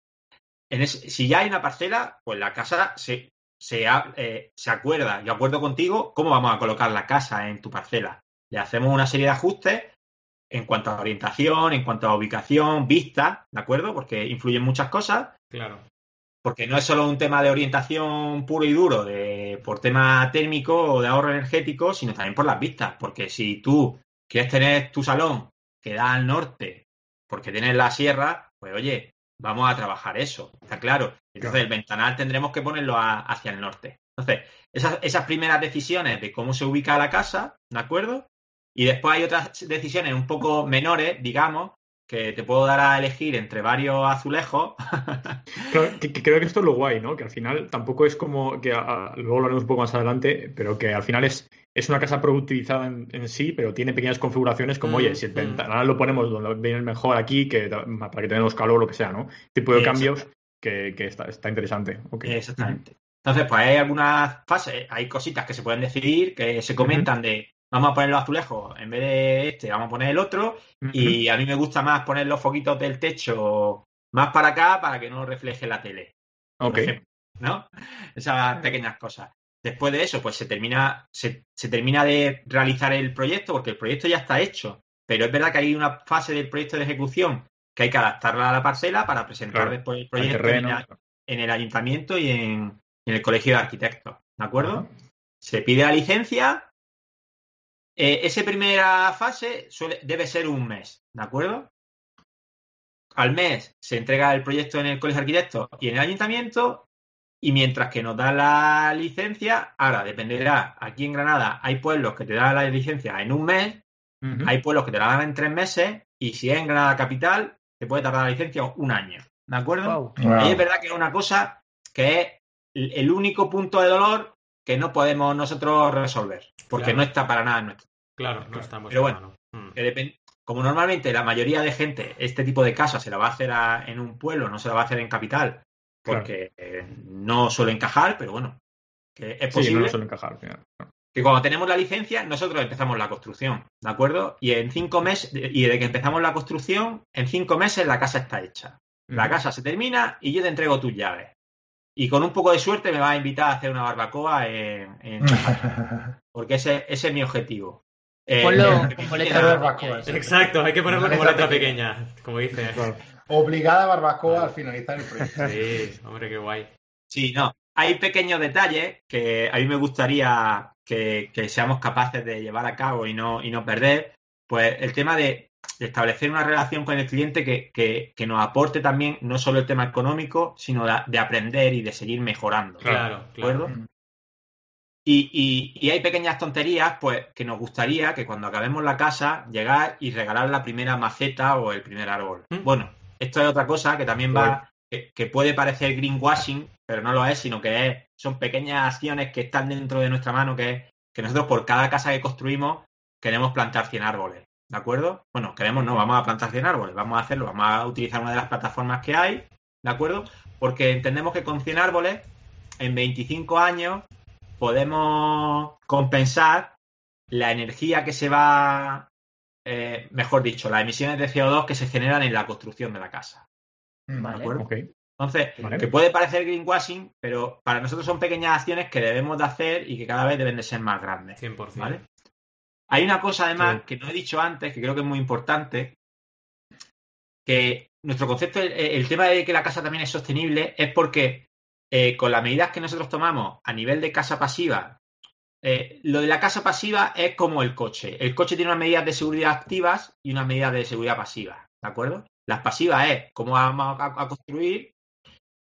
S5: si ya hay una parcela, pues la casa se, se, eh, se acuerda, yo acuerdo contigo, cómo vamos a colocar la casa en tu parcela. Le hacemos una serie de ajustes en cuanto a orientación, en cuanto a ubicación, vista, ¿de acuerdo? Porque influyen muchas cosas.
S1: Claro.
S5: Porque no es solo un tema de orientación puro y duro, de, por tema térmico o de ahorro energético, sino también por las vistas. Porque si tú quieres tener tu salón que da al norte porque tienes la sierra, pues oye, vamos a trabajar eso, está claro. Entonces el ventanal tendremos que ponerlo hacia el norte. Entonces, esas, esas primeras decisiones de cómo se ubica la casa, ¿de acuerdo? Y después hay otras decisiones un poco menores, digamos, que te puedo dar a elegir entre varios azulejos.
S4: creo que esto es lo guay, ¿no? Que al final tampoco es como que luego lo haremos un poco más adelante, pero que al final es, es una casa productivizada en, sí, pero tiene pequeñas configuraciones como, oye, mm, si el mm. ventanal lo ponemos donde viene mejor aquí, que para que tengamos calor o lo que sea, ¿no? Tipo de cambios que, está, está, interesante.
S5: Exactamente. Entonces, pues hay algunas fases, hay cositas que se pueden decidir, que se comentan de vamos a poner los azulejos en vez de este, vamos a poner el otro. Y a mí me gusta más poner los foquitos del techo más para acá para que no refleje la tele.
S4: Ok.
S5: ¿No? Esas pequeñas cosas. Después de eso, pues se termina, se, termina de realizar el proyecto, porque el proyecto ya está hecho. Pero es verdad que hay una fase del proyecto de ejecución que hay que adaptarla a la parcela para presentar después el proyecto en, el ayuntamiento y en, el colegio de arquitectos. ¿De acuerdo? Se pide la licencia eh, esa primera fase debe ser un mes, ¿de acuerdo? Al mes se entrega el proyecto en el Colegio de Arquitectos y en el Ayuntamiento, y mientras que nos da la licencia, ahora dependerá, aquí en Granada hay pueblos que te dan la licencia en un mes, hay pueblos que te la dan en tres meses, y si es en Granada Capital, te puede tardar la licencia un año, ¿de acuerdo? Y es verdad que es una cosa que es el único punto de dolor que no podemos nosotros resolver, porque no está para nada en nuestro.
S1: Claro, no estamos.
S5: Pero bueno, mm. como normalmente la mayoría de gente este tipo de casa se la va a hacer en un pueblo, no se la va a hacer en capital, porque eh, no suele encajar, pero bueno, que es posible.
S4: no suele encajar.
S5: Que cuando tenemos la licencia, nosotros empezamos la construcción, ¿de acuerdo? Y en cinco meses, y desde que empezamos la construcción, en cinco meses la casa está hecha. La casa se termina y yo te entrego tus llaves. Y con un poco de suerte me va a invitar a hacer una barbacoa en, porque ese, ese, es mi objetivo.
S1: Eh, Ponlo como letra barbacoa. Exacto, hay que ponerlo como letra pequeña, como dice.
S2: Obligada barbacoa al finalizar el proyecto.
S1: Sí, hombre, qué guay.
S5: Sí, no. Hay pequeños detalles que a mí me gustaría que, seamos capaces de llevar a cabo y no, y no perder. Pues el tema de, establecer una relación con el cliente que, nos aporte también no solo el tema económico, sino de, aprender y de seguir mejorando.
S1: Claro, claro.
S5: Y, hay pequeñas tonterías, pues, que nos gustaría que cuando acabemos la casa, llegar y regalar la primera maceta o el primer árbol. Mm. Bueno, esto es otra cosa que también va, que, puede parecer greenwashing, pero no lo es, sino que es, son pequeñas acciones que están dentro de nuestra mano, que es que nosotros por cada casa que construimos queremos plantar 100 árboles. ¿De acuerdo? Bueno, queremos, no, vamos a plantar 100 árboles, vamos a hacerlo, vamos a utilizar una de las plataformas que hay, ¿de acuerdo? Porque entendemos que con 100 árboles, en 25 años, podemos compensar la energía que se va, eh, mejor dicho, las emisiones de CO2 que se generan en la construcción de la casa.
S1: Vale.
S5: Entonces, que puede parecer greenwashing, pero para nosotros son pequeñas acciones que debemos de hacer y que cada vez deben de ser más grandes.
S1: 100%.
S5: ¿vale? Hay una cosa además que no he dicho antes, que creo que es muy importante, que nuestro concepto, el, tema de que la casa también es sostenible, es porque eh, con las medidas que nosotros tomamos a nivel de casa pasiva, eh, lo de la casa pasiva es como el coche. El coche tiene unas medidas de seguridad activas y unas medidas de seguridad pasiva, ¿de acuerdo? Las pasivas es cómo vamos a, construir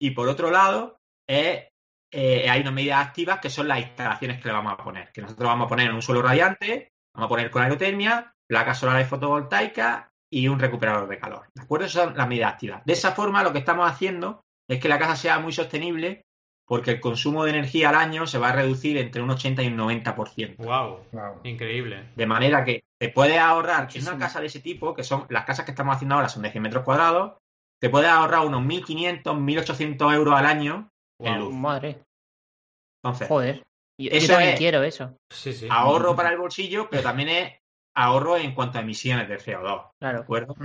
S5: y por otro lado es, eh, hay unas medidas activas que son las instalaciones que le vamos a poner. Que nosotros vamos a poner en un suelo radiante, vamos a poner con aerotermia, placas solares fotovoltaicas y un recuperador de calor. ¿De acuerdo? Esas son las medidas activas. De esa forma lo que estamos haciendo es que la casa sea muy sostenible porque el consumo de energía al año se va a reducir entre un 80 y un 90%.
S1: Wow, increíble.
S5: De manera que te puedes ahorrar, en una casa de ese tipo, que son las casas que estamos haciendo ahora son de 100 metros cuadrados, te puedes ahorrar unos 1.500, 1.800 euros al año en luz.
S3: Madre.
S5: Entonces,
S3: Joder. Yo, eso también quiero eso.
S5: Sí, sí. Ahorro para el bolsillo, pero también es ahorro en cuanto a emisiones de CO2.
S3: Claro.
S5: ¿De acuerdo?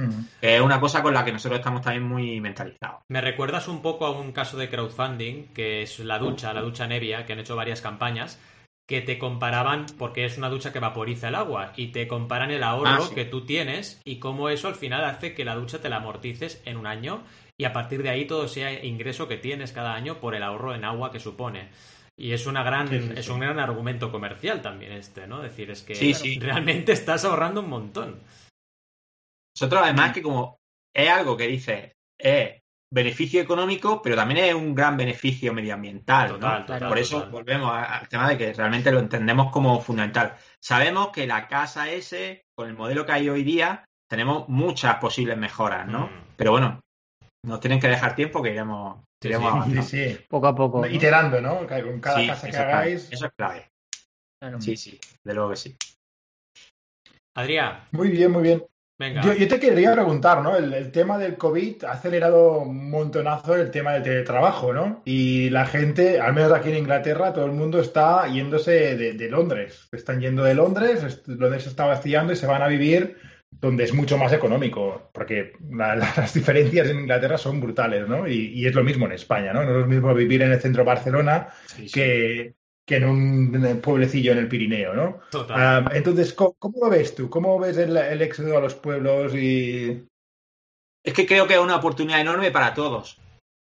S5: Es una cosa con la que nosotros estamos también muy mentalizados.
S1: Me recuerdas un poco a un caso de crowdfunding, que es la ducha, la ducha Nevia, que han hecho varias campañas, que te comparaban, porque es una ducha que vaporiza el agua, y te comparan el ahorro ah, que tú tienes y cómo eso al final hace que la ducha te la amortices en un año y a partir de ahí todo sea ingreso que tienes cada año por el ahorro en agua que supone. Y es una gran, es un gran argumento comercial también este, ¿no? Es decir, es que realmente estás ahorrando un montón.
S5: Nosotros además que como es algo que dice es beneficio económico, pero también es un gran beneficio medioambiental. Por eso volvemos al tema de que realmente lo entendemos como fundamental. Sabemos que la casa S, con el modelo que hay hoy día, tenemos muchas posibles mejoras, ¿no? Mm. Pero bueno, nos tienen que dejar tiempo que iremos
S2: Sí, sí,
S3: Poco a poco.
S2: Iterando, ¿no? Con cada casa que hagáis.
S5: Eso es clave. Sí, sí, de luego que sí.
S1: Adrián.
S2: Muy bien, muy bien. Venga. Yo, te quería preguntar, ¿no? El, tema del COVID ha acelerado un montonazo el tema del teletrabajo, ¿no? Y la gente, al menos aquí en Inglaterra, todo el mundo está yéndose de, de Londres. Están yendo de Londres, Londres se está vaciando y se van a vivir donde es mucho más económico, porque las diferencias en Inglaterra son brutales, ¿no? Y, es lo mismo en España, ¿no? No es lo mismo vivir en el centro de Barcelona Que, en un pueblecillo en el Pirineo, ¿no?
S1: Total.
S2: entonces, ¿cómo, lo ves tú? ¿Cómo ves el, éxodo a los pueblos y...?
S5: Es que creo que es una oportunidad enorme para todos.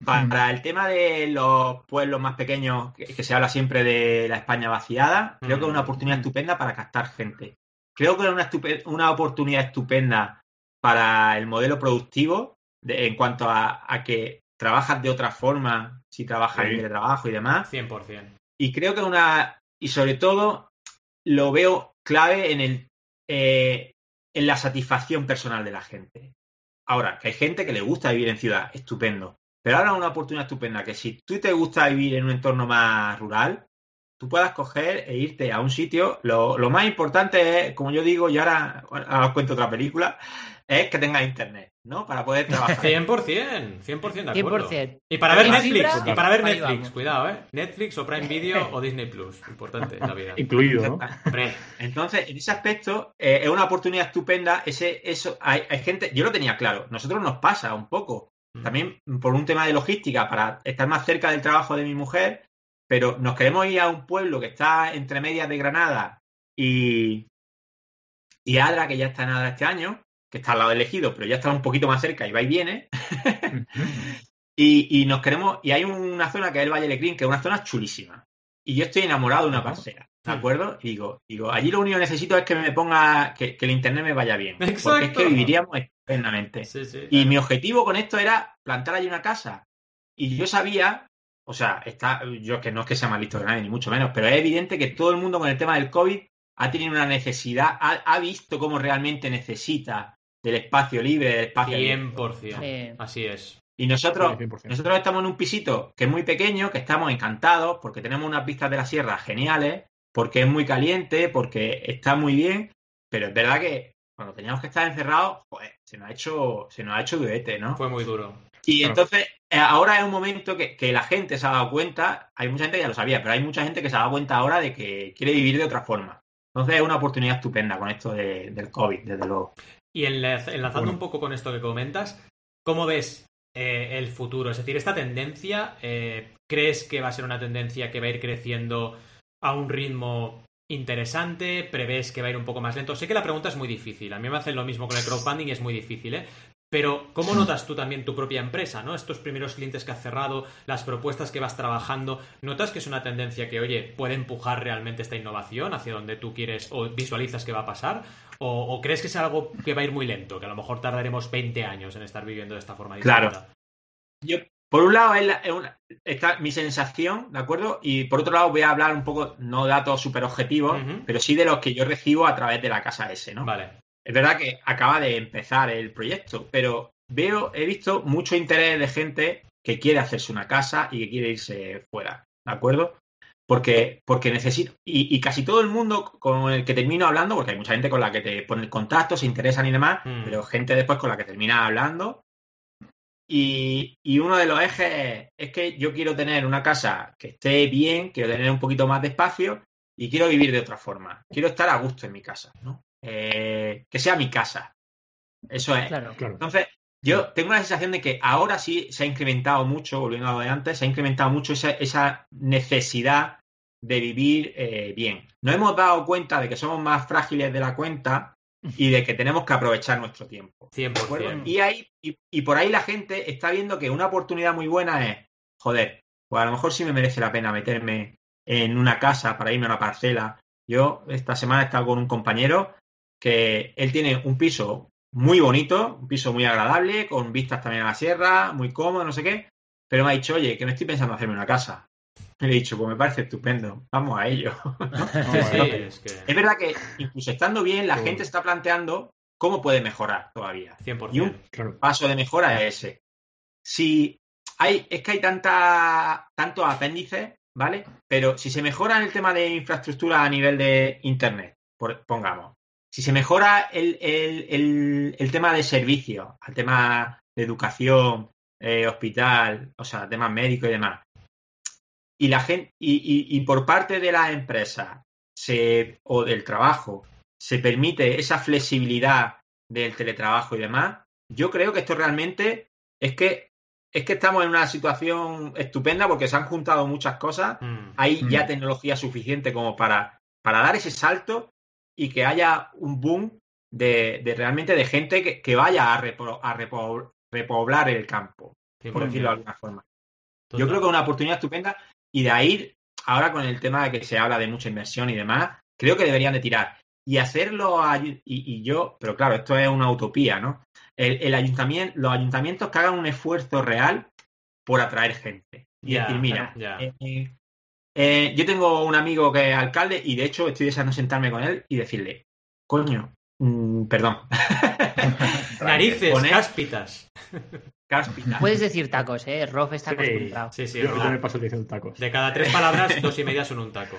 S5: Para el tema de los pueblos más pequeños, que, se habla siempre de la España vaciada, creo que es una oportunidad estupenda para captar gente. Creo que es una, una oportunidad estupenda para el modelo productivo en cuanto a, que trabajas de otra forma, si trabajas en el trabajo y demás.
S1: 100%.
S5: Y creo que una. Y sobre todo, lo veo clave en, el, eh, en la satisfacción personal de la gente. Ahora, que hay gente que le gusta vivir en ciudad, estupendo. Pero ahora una oportunidad estupenda que si tú te gusta vivir en un entorno más rural, tú puedas coger e irte a un sitio. Lo, más importante es, como yo digo, y ahora, os cuento otra película, es que tengas internet, ¿no? Para poder trabajar.
S1: 100%, 100% de acuerdo. Y para ver Netflix, y para ver Netflix, cuidado, ¿eh? Netflix o Prime Video o Disney Plus, importante en la vida.
S4: Incluido, ¿no?
S5: Entonces, en ese aspecto, eh, es una oportunidad estupenda. Ese, eso, hay, hay gente, yo lo tenía claro, nosotros nos pasa un poco. Mm. También por un tema de logística, para estar más cerca del trabajo de mi mujer, pero nos queremos ir a un pueblo que está entre medias de Granada y, y Adra, que ya está en Adra este año, que está al lado elegido, pero ya está un poquito más cerca y va y viene. y, nos queremos, y hay una zona que es el Valle de Crin, que es una zona chulísima. Y yo estoy enamorado de una parcera, ¿de acuerdo? Y digo, digo, allí lo único que necesito es que me ponga, que, el internet me vaya bien. Porque es que viviríamos eternamente. y mi objetivo con esto era plantar allí una casa. Y yo sabía o sea, está, yo que no es que sea más listo que nadie, ni mucho menos, pero es evidente que todo el mundo con el tema del COVID ha tenido una necesidad, ha, visto cómo realmente necesita del espacio libre, del espacio
S1: 100%. Así es.
S5: Y nosotros, nosotros estamos en un pisito que es muy pequeño, que estamos encantados, porque tenemos unas vistas de la sierra geniales, porque es muy caliente, porque está muy bien, pero es verdad que cuando teníamos que estar encerrados, pues se nos ha hecho, se nos ha hecho duete, ¿no?
S1: Fue muy duro.
S5: Y entonces, ahora es un momento que, la gente se ha dado cuenta, hay mucha gente que ya lo sabía, pero hay mucha gente que se ha dado cuenta ahora de que quiere vivir de otra forma. Entonces es una oportunidad estupenda con esto del COVID, desde luego.
S1: Y enlazando un poco con esto que comentas, ¿cómo ves eh, el futuro? Es decir, esta tendencia, eh, ¿crees que va a ser una tendencia que va a ir creciendo a un ritmo interesante? ¿Prevés que va a ir un poco más lento? Sé que la pregunta es muy difícil. A mí me hacen lo mismo con el crowdfunding y es muy difícil, ¿eh? Pero, ¿cómo notas tú también tu propia empresa, ¿no? Estos primeros clientes que has cerrado, las propuestas que vas trabajando, ¿notas que es una tendencia que, oye, puede empujar realmente esta innovación hacia donde tú quieres o visualizas que va a pasar? ¿O, crees que es algo que va a ir muy lento, que a lo mejor tardaremos 20 años en estar viviendo de esta forma
S5: distinta? Claro. Yo, por un lado, es, está mi sensación, ¿de acuerdo? Y por otro lado, voy a hablar un poco, no datos súper objetivos, pero sí de los que yo recibo a través de la casa S, ¿no?
S1: Vale.
S5: Es verdad que acaba de empezar el proyecto, pero veo, he visto mucho interés de gente que quiere hacerse una casa y que quiere irse fuera, ¿de acuerdo? Porque, porque necesito, y, casi todo el mundo con el que termino hablando, porque hay mucha gente con la que te pone contacto, se interesan y demás, mm. pero gente después con la que termina hablando. Y, y, uno de los ejes es que yo quiero tener una casa que esté bien, quiero tener un poquito más de espacio y quiero vivir de otra forma. Quiero estar a gusto en mi casa, ¿no? Eh, que sea mi casa. Eso es. Entonces, yo tengo la sensación de que ahora sí se ha incrementado mucho, volviendo a lo de antes, se ha incrementado mucho esa, necesidad de vivir eh, bien. Nos hemos dado cuenta de que somos más frágiles de la cuenta y de que tenemos que aprovechar nuestro tiempo.
S1: 100%.
S5: Y, ahí, y, por ahí la gente está viendo que una oportunidad muy buena es, joder, pues a lo mejor sí me merece la pena meterme en una casa para irme a una parcela. Yo esta semana he estado con un compañero que él tiene un piso muy bonito, un piso muy agradable, con vistas también a la sierra, muy cómodo, no sé qué, pero me ha dicho, oye, que no estoy pensando hacerme una casa. le he dicho, pues me parece estupendo, vamos a ello. es, verdad que incluso estando bien, la gente está planteando cómo puede mejorar todavía.
S1: 100%.
S5: Y un paso de mejora es ese. Si hay, es que hay tanta, tantos apéndices, ¿vale? Pero si se mejora en el tema de infraestructura a nivel de Internet, pongamos, si se mejora el, tema de servicio, el tema de educación, eh, hospital, o sea, temas médicos y demás, y la gente, y, por parte de la empresa se, o del trabajo se permite esa flexibilidad del teletrabajo y demás, yo creo que esto realmente es que es que estamos en una situación estupenda porque se han juntado muchas cosas. Mm. Hay ya mm. tecnología suficiente como para, para dar ese salto y que haya un boom de, realmente de gente que, vaya a, repoblar el campo, por decirlo de alguna forma. Yo creo que es una oportunidad estupenda y de ahí, ahora con el tema de que se habla de mucha inversión y demás, creo que deberían de tirar. Y hacerlo, y, yo, pero claro, esto es una utopía, ¿no? El, ayuntamiento, los ayuntamientos que hagan un esfuerzo real por atraer gente. Y decir, mira, eh, eh, eh, yo tengo un amigo que es alcalde y de hecho estoy deseando sentarme con él y decirle, coño, mm, perdón.
S1: Narices, cáspitas.
S5: Cáspitas.
S3: Puedes decir tacos, ¿eh? Rof está acostumbrado.
S1: Sí, sí,
S4: yo, me paso diciendo tacos.
S1: De cada tres palabras, dos y media son un taco.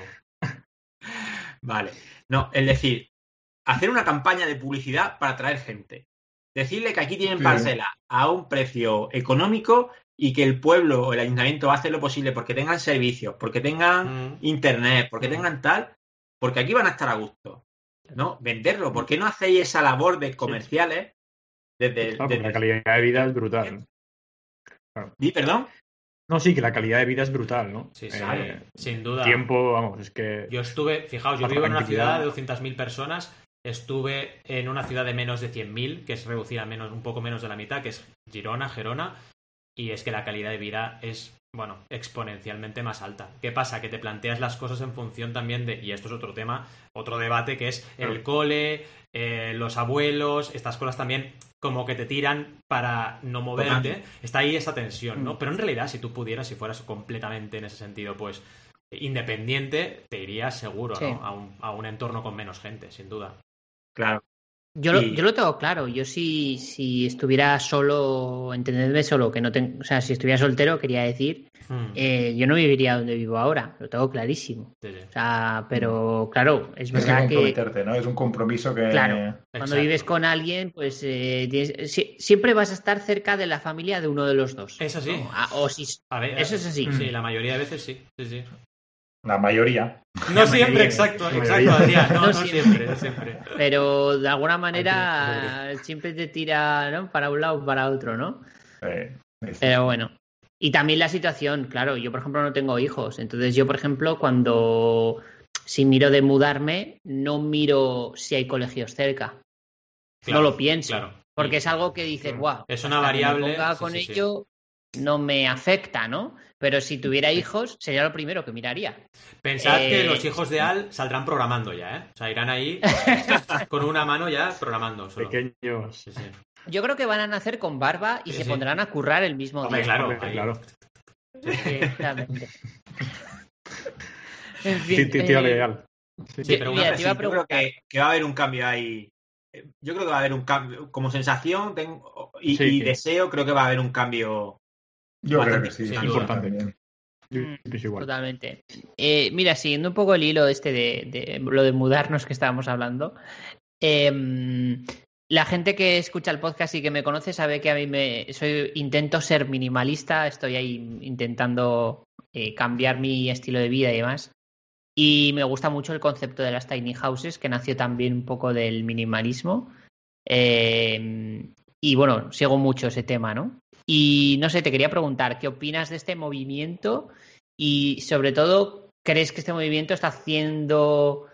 S5: Vale. No, es decir, hacer una campaña de publicidad para atraer gente. Decirle que aquí tienen parcela a un precio económico y que el pueblo o el ayuntamiento hace lo posible porque tengan servicios, porque tengan mm. internet, porque mm. tengan tal, porque aquí van a estar a gusto. ¿No? Venderlo. ¿Por qué no hacéis esa labor de comerciales
S4: desde, la calidad de vida es brutal.
S5: ¿Y perdón?
S4: No, sí, que la calidad de vida es brutal, ¿no?
S1: Sí, sí, eh, sin duda.
S4: Tiempo, vamos, es que.
S1: Yo estuve, fijaos, yo vivo en una ciudad de 200.000 personas, estuve en una ciudad de menos de 100.000, que es reducida a menos, un poco menos de la mitad, que es Girona, Gerona, y es que la calidad de vida es, bueno, exponencialmente más alta. ¿Qué pasa? Que te planteas las cosas en función también de, y esto es otro tema, otro debate, que es el cole, eh, los abuelos, estas cosas también como que te tiran para no moverte. Está ahí esa tensión, ¿no? Mm. Pero en realidad, si tú pudieras, si fueras completamente en ese sentido, pues independiente, te irías seguro, ¿no? A un, a un entorno con menos gente, sin duda.
S5: Claro.
S3: Yo, lo, yo lo tengo claro. Yo si, si estuviera solo, entendedme solo, que no tengo, o sea, si estuviera soltero, quería decir, hmm. eh, yo no viviría donde vivo ahora. Lo tengo clarísimo. O sea, pero claro, es verdad que,
S2: ¿no? Es un compromiso que.
S3: Claro. Cuando vives con alguien, pues eh, siempre vas a estar cerca de la familia de uno de los dos.
S1: Es así.
S3: Ah, o si, eso es así.
S1: Sí, la mayoría de veces sí. sí, sí.
S2: La mayoría.
S1: No siempre, exacto, exacto, Adrián. No, no, siempre, siempre.
S3: Pero de alguna manera siempre te tira ¿no? para un lado o para otro, ¿no? Pero bueno. Y también la situación, claro, yo por ejemplo no tengo hijos. Entonces yo, por ejemplo, cuando si miro de mudarme, no miro si hay colegios cerca. no lo pienso. Porque es algo que dices, guau.
S1: Es una variable.
S3: con ello no me afecta, ¿no? Pero si tuviera hijos, sería lo primero que miraría.
S1: Pensad que los eh, hijos de Al saldrán programando ya, ¿eh? O sea, irán ahí con una mano ya programando.
S4: Pequeños.
S3: Yo creo que van a nacer con barba y se pondrán a currar el mismo día.
S1: Claro, claro.
S3: Exactamente.
S4: en fin, tío,
S5: eh, Sí, pero yo creo que, va a haber un cambio ahí. Yo creo que va a haber un cambio. Como sensación tengo, y, deseo, creo que va a haber un cambio.
S2: Yo creo que sí, es
S3: importante. Mm, totalmente. Eh, mira, siguiendo un poco el hilo este de, lo de mudarnos que estábamos hablando, eh, la gente que escucha el podcast y que me conoce sabe que a mí me soy intento ser minimalista, estoy ahí intentando eh, cambiar mi estilo de vida y demás. Y me gusta mucho el concepto de las tiny houses, que nació también un poco del minimalismo. Eh, y bueno, sigo mucho ese tema, ¿no? Y no sé, te quería preguntar, ¿qué opinas de este movimiento? Y sobre todo, ¿crees que este movimiento está haciendo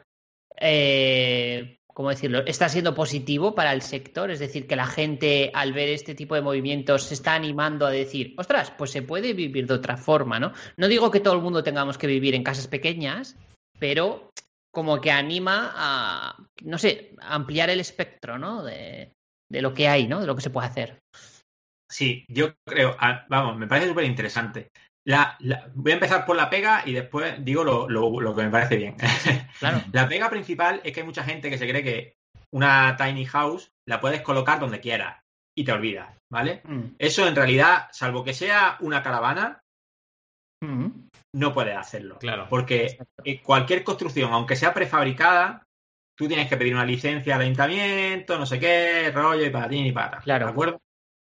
S3: eh, ¿cómo decirlo? Está siendo positivo para el sector, es decir, que la gente al ver este tipo de movimientos se está animando a decir, ostras, pues se puede vivir de otra forma, ¿no? No digo que todo el mundo tengamos que vivir en casas pequeñas, pero como que anima a, no sé, ampliar el espectro, ¿no? De, lo que hay, ¿no? De lo que se puede hacer.
S5: Sí, yo creo, ah, vamos, me parece súper interesante. La, voy a empezar por la pega y después digo lo, que me parece bien. la pega principal es que hay mucha gente que se cree que una tiny house la puedes colocar donde quieras y te olvidas, ¿vale? Mm. Eso en realidad, salvo que sea una caravana, mm. no puedes hacerlo.
S1: Claro.
S5: Porque cualquier construcción, aunque sea prefabricada, tú tienes que pedir una licencia al ayuntamiento, no sé qué, rollo y ti y para.
S3: Claro.
S5: ¿De acuerdo?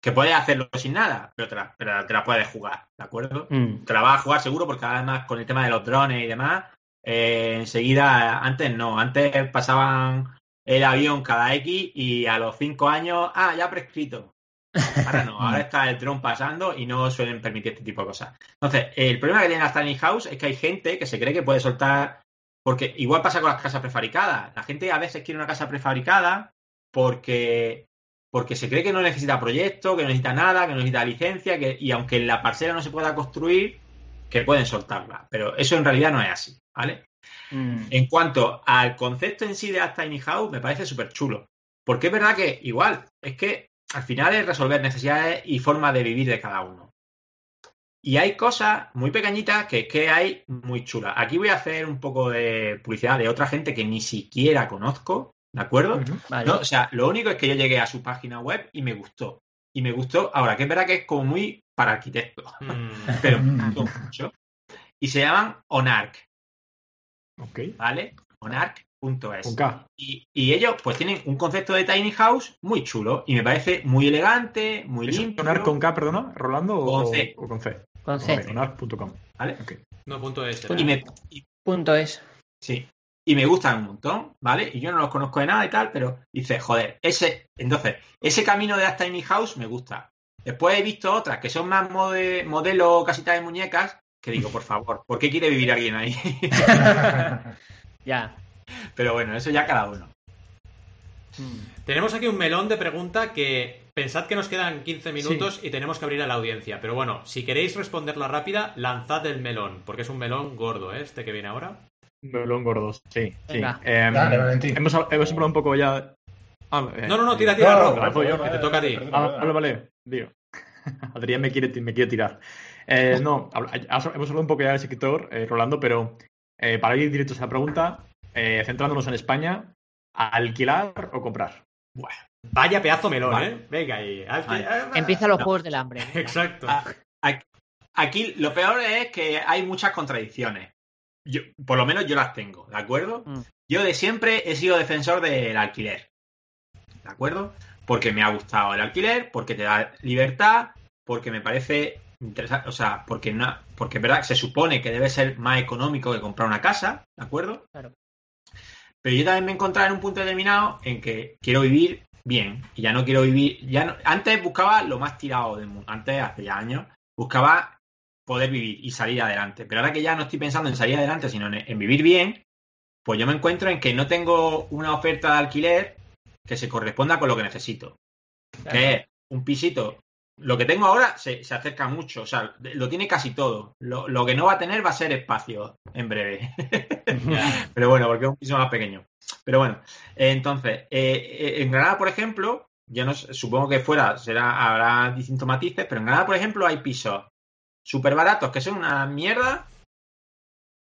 S5: Que puedes hacerlo sin nada, pero te la, puedes jugar, ¿de acuerdo? Mm. Te la vas a jugar seguro porque además con el tema de los drones y demás, eh, enseguida, antes no, antes pasaban el avión cada X y a los cinco años, ah, ya prescrito. Ahora no, ahora está el dron pasando y no suelen permitir este tipo de cosas. Entonces, el problema que tiene la Tiny House es que hay gente que se cree que puede soltar, porque igual pasa con las casas prefabricadas. La gente a veces quiere una casa prefabricada porque porque se cree que no necesita proyecto, que no necesita nada, que no necesita licencia, que, y aunque en la parcela no se pueda construir, que pueden soltarla. Pero eso en realidad no es así, ¿vale? Mm. En cuanto al concepto en sí de las tiny house, me parece súper chulo. Porque es verdad que igual, es que al final es resolver necesidades y formas de vivir de cada uno. Y hay cosas muy pequeñitas que, que hay muy chulas. Aquí voy a hacer un poco de publicidad de otra gente que ni siquiera conozco, ¿De acuerdo? o sea, lo único es que yo llegué a su página web y me gustó. Y me gustó, ahora que es verdad que es como muy para arquitectos, mm. pero me gustó mucho. Y se llaman Onarc.
S4: Ok.
S5: ¿Vale? Onarc.es. Y, y, ellos pues tienen un concepto de tiny house muy chulo y me parece muy elegante, muy limpio.
S4: ¿Onarc con K, perdona? ¿Rolando
S5: con o, C?
S4: con C?
S3: Con C.
S4: Onarc.com.
S5: ¿Vale?
S1: No, punto es.
S3: punto es.
S5: Sí y me gustan un montón, ¿vale? Y yo no los conozco de nada y tal, pero dice, joder, ese, entonces, ese camino de las tiny house me gusta. Después he visto otras que son más mode, modelo casita de muñecas, que digo, por favor, ¿por qué quiere vivir alguien ahí?
S3: ya.
S5: Pero bueno, eso ya cada uno.
S1: Hmm. Tenemos aquí un melón de pregunta que pensad que nos quedan 15 minutos y tenemos que abrir a la audiencia. Pero bueno, si queréis responderla rápida, lanzad el melón, porque es un melón gordo, ¿eh? Este que viene ahora.
S4: Melón gordos, sí. sí. Em, hemos, hemos hablado un poco ya.
S1: Ah, eh, no, no, no, tira, tira, no, que te toca a ti.
S4: Ah, vale, vale, tío. Adrián me quiere, me quiere tirar. Eh, no, hemos hablado un poco ya del sector, eh, Rolando, pero eh, para ir directo a esa pregunta, centrándonos en España, ¿alquilar o comprar?
S1: Bueno, vaya pedazo melón, ¿eh? Venga ahí.
S3: Empieza los juegos del hambre.
S1: Exacto.
S5: Aquí lo peor es que hay muchas contradicciones yo, por lo menos yo las tengo, ¿de acuerdo? Mm. Yo de siempre he sido defensor del alquiler, ¿de acuerdo? Porque me ha gustado el alquiler, porque te da libertad, porque me parece interesante, o sea, porque no, porque es verdad se supone que debe ser más económico que comprar una casa, ¿de acuerdo?
S3: Claro.
S5: Pero yo también me he encontrado en un punto determinado en que quiero vivir bien y ya no quiero vivir, ya antes buscaba lo más tirado del mundo, antes hace ya años buscaba poder vivir y salir adelante. Pero ahora que ya no estoy pensando en salir adelante, sino en, vivir bien, pues yo me encuentro en que no tengo una oferta de alquiler que se corresponda con lo que necesito. Que es un pisito. Lo que tengo ahora se, acerca mucho, o sea, lo tiene casi todo. Lo, que no va a tener va a ser espacio en breve. Pero bueno, porque es un piso más pequeño. Pero bueno, entonces, eh, en Granada, por ejemplo, yo no supongo que fuera, será, habrá distintos matices, pero en Granada, por ejemplo, hay pisos súper baratos que son una mierda,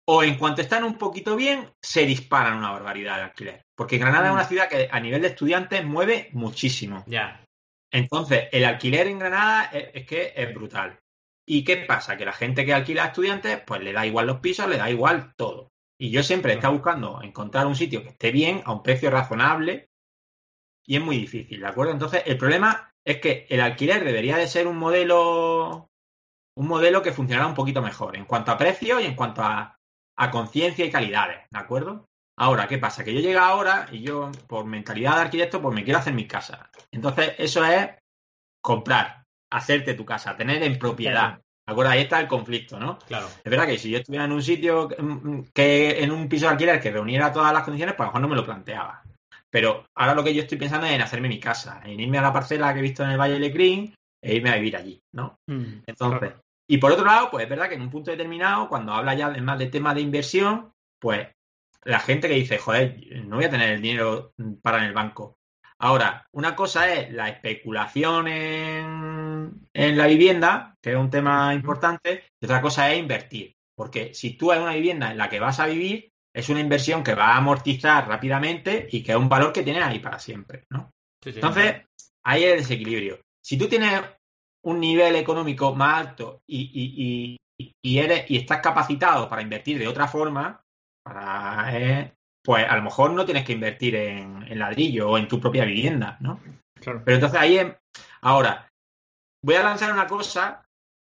S5: o en cuanto están un poquito bien, se disparan una barbaridad de alquiler. Porque Granada es una mm. ciudad que a nivel de estudiantes mueve muchísimo.
S1: Ya.
S5: Entonces, el alquiler en Granada es, que es brutal. ¿Y qué pasa? Que la gente que alquila a estudiantes, pues le da igual los pisos, le da igual todo. Y yo siempre he estado buscando encontrar un sitio que esté bien, a un precio razonable, y es muy difícil, ¿de acuerdo? Entonces, el problema es que el alquiler debería de ser un modelo un modelo que funcionara un poquito mejor en cuanto a precio y en cuanto a, a conciencia y calidades, ¿de acuerdo? Ahora, ¿qué pasa? Que yo llego ahora y yo, por mentalidad de arquitecto, pues me quiero hacer mi casa. Entonces, eso es comprar, hacerte tu casa, tener en propiedad. ¿De acuerdo? Ahí está el conflicto, ¿no?
S1: Claro.
S5: Es verdad que si yo estuviera en un sitio que, en un piso de alquiler que reuniera todas las condiciones, pues a lo mejor no me lo planteaba. Pero ahora lo que yo estoy pensando es en hacerme mi casa, en irme a la parcela que he visto en el Valle de Green e irme a vivir allí, ¿no? Mm, Entonces, y por otro lado, pues es verdad que en un punto determinado, cuando habla ya más de temas de inversión, pues la gente que dice, joder, no voy a tener el dinero para en el banco. Ahora, una cosa es la especulación en, en la vivienda, que es un tema importante, y otra cosa es invertir. Porque si tú hay una vivienda en la que vas a vivir, es una inversión que va a amortizar rápidamente y que es un valor que tienes ahí para siempre, ¿no? Entonces, ahí es el desequilibrio. Si tú tienes un nivel económico más alto y, eres y estás capacitado para invertir de otra forma, para, eh, pues a lo mejor no tienes que invertir en, ladrillo o en tu propia vivienda, ¿no? Pero entonces ahí, ahora, voy a lanzar una cosa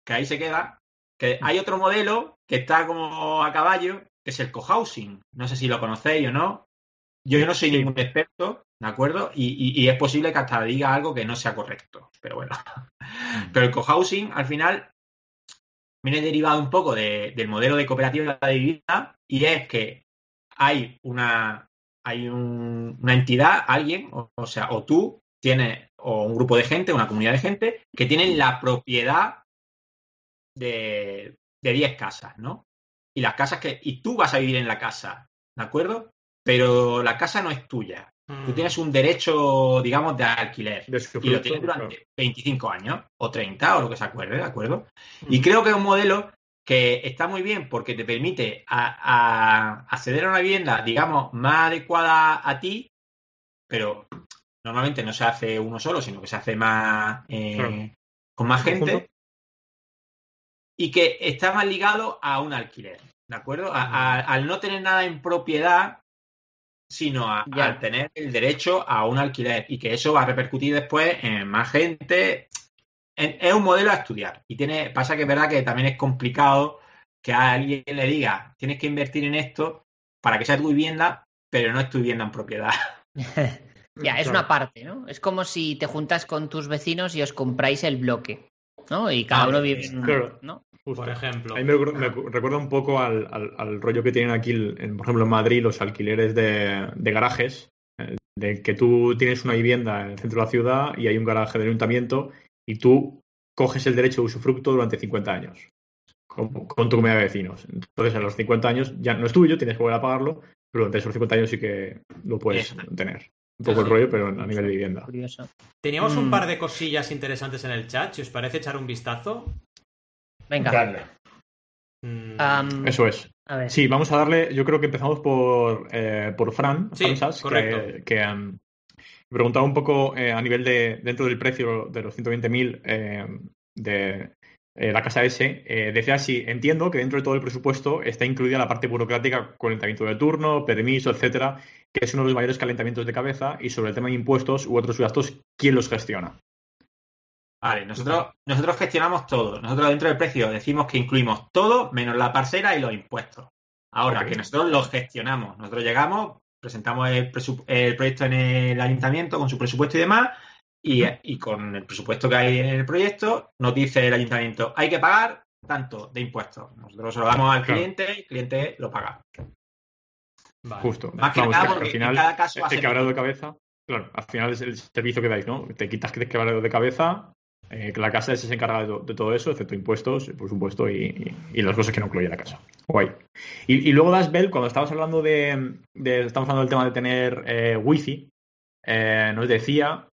S5: que ahí se queda, que hay otro modelo que está como a caballo, que es el cohousing. No sé si lo conocéis o no. Yo no soy ningún experto, ¿de acuerdo? Y, es posible que hasta diga algo que no sea correcto, pero bueno. Mm. Pero el cohousing, al final, viene derivado un poco del modelo de cooperativa de vivienda y es que hay una, hay una entidad, alguien, o, sea, o tú tienes, o un grupo de gente, una comunidad de gente, que tienen la propiedad de, de 10 casas, ¿no? Y las casas que, y tú vas a vivir en la casa, ¿de acuerdo? Pero la casa no es tuya. Tú mm. tienes un derecho, digamos, de alquiler. y lo tienes durante 25 años, o 30, o lo que se acuerde, ¿de acuerdo? Y mm. creo que es un modelo que está muy bien porque te permite acceder a una vivienda, digamos, más adecuada a ti, pero normalmente no se hace uno solo, sino que se hace más eh, con más gente y que está más ligado a un alquiler, ¿de acuerdo? al no tener nada en propiedad, sino a, al tener el derecho a un alquiler y que eso va a repercutir después en más gente. es un modelo a estudiar y tiene pasa que es verdad que también es complicado que a alguien le diga tienes que invertir en esto para que sea tu vivienda, pero no es tu vivienda en propiedad.
S3: ya, es una parte, ¿no? Es como si te juntas con tus vecinos y os compráis el bloque, ¿no? Y cada ah, uno vive
S1: en ¿no? Por ejemplo.
S4: A mí me, recuerda un poco al, rollo que tienen aquí, en, por ejemplo, en Madrid, los alquileres de, garajes, eh, de que tú tienes una vivienda en el centro de la ciudad y hay un garaje del ayuntamiento y tú coges el derecho de usufructo durante 50 años con, tu comunidad de vecinos. Entonces, a los 50 años ya no es tuyo, tienes que volver a pagarlo, pero durante esos 50 años sí que lo puedes tener. Un poco el rollo, pero a nivel de vivienda.
S1: Teníamos un mm. par de cosillas interesantes en el chat. Si os parece echar un vistazo.
S3: Venga.
S4: Mm. Eso es. Sí, vamos a darle. Yo creo que empezamos por, eh, por Fran,
S1: sí,
S4: que, que me preguntaba un poco eh, a nivel de dentro del precio de los 120.000 eh, de eh, la casa S. decía así: entiendo que dentro de todo el presupuesto está incluida la parte burocrática, calentamiento de turno, permiso, etcétera, que es uno de los mayores calentamientos de cabeza, y sobre el tema de impuestos u otros gastos, ¿quién los gestiona?
S5: Vale, nosotros, nosotros gestionamos todo. Nosotros dentro del precio decimos que incluimos todo menos la parcela y los impuestos. Ahora, que nosotros los gestionamos. Nosotros llegamos, presentamos el, proyecto en el ayuntamiento con su presupuesto y demás, y, con el presupuesto que hay en el proyecto, nos dice el ayuntamiento, hay que pagar tanto de impuestos. Nosotros se lo damos al cliente y el cliente lo paga.
S4: Justo. Más que nada, porque en cada caso... El de cabeza Claro, al final es el servicio que dais, ¿no? Te quitas que te de cabeza, eh, la casa se encarga de, todo eso, excepto impuestos, por supuesto, y, las cosas que no incluye la casa. Guay. Y, luego das Bell, cuando estabas hablando de, estamos hablando del tema de tener eh, wifi, eh, nos decía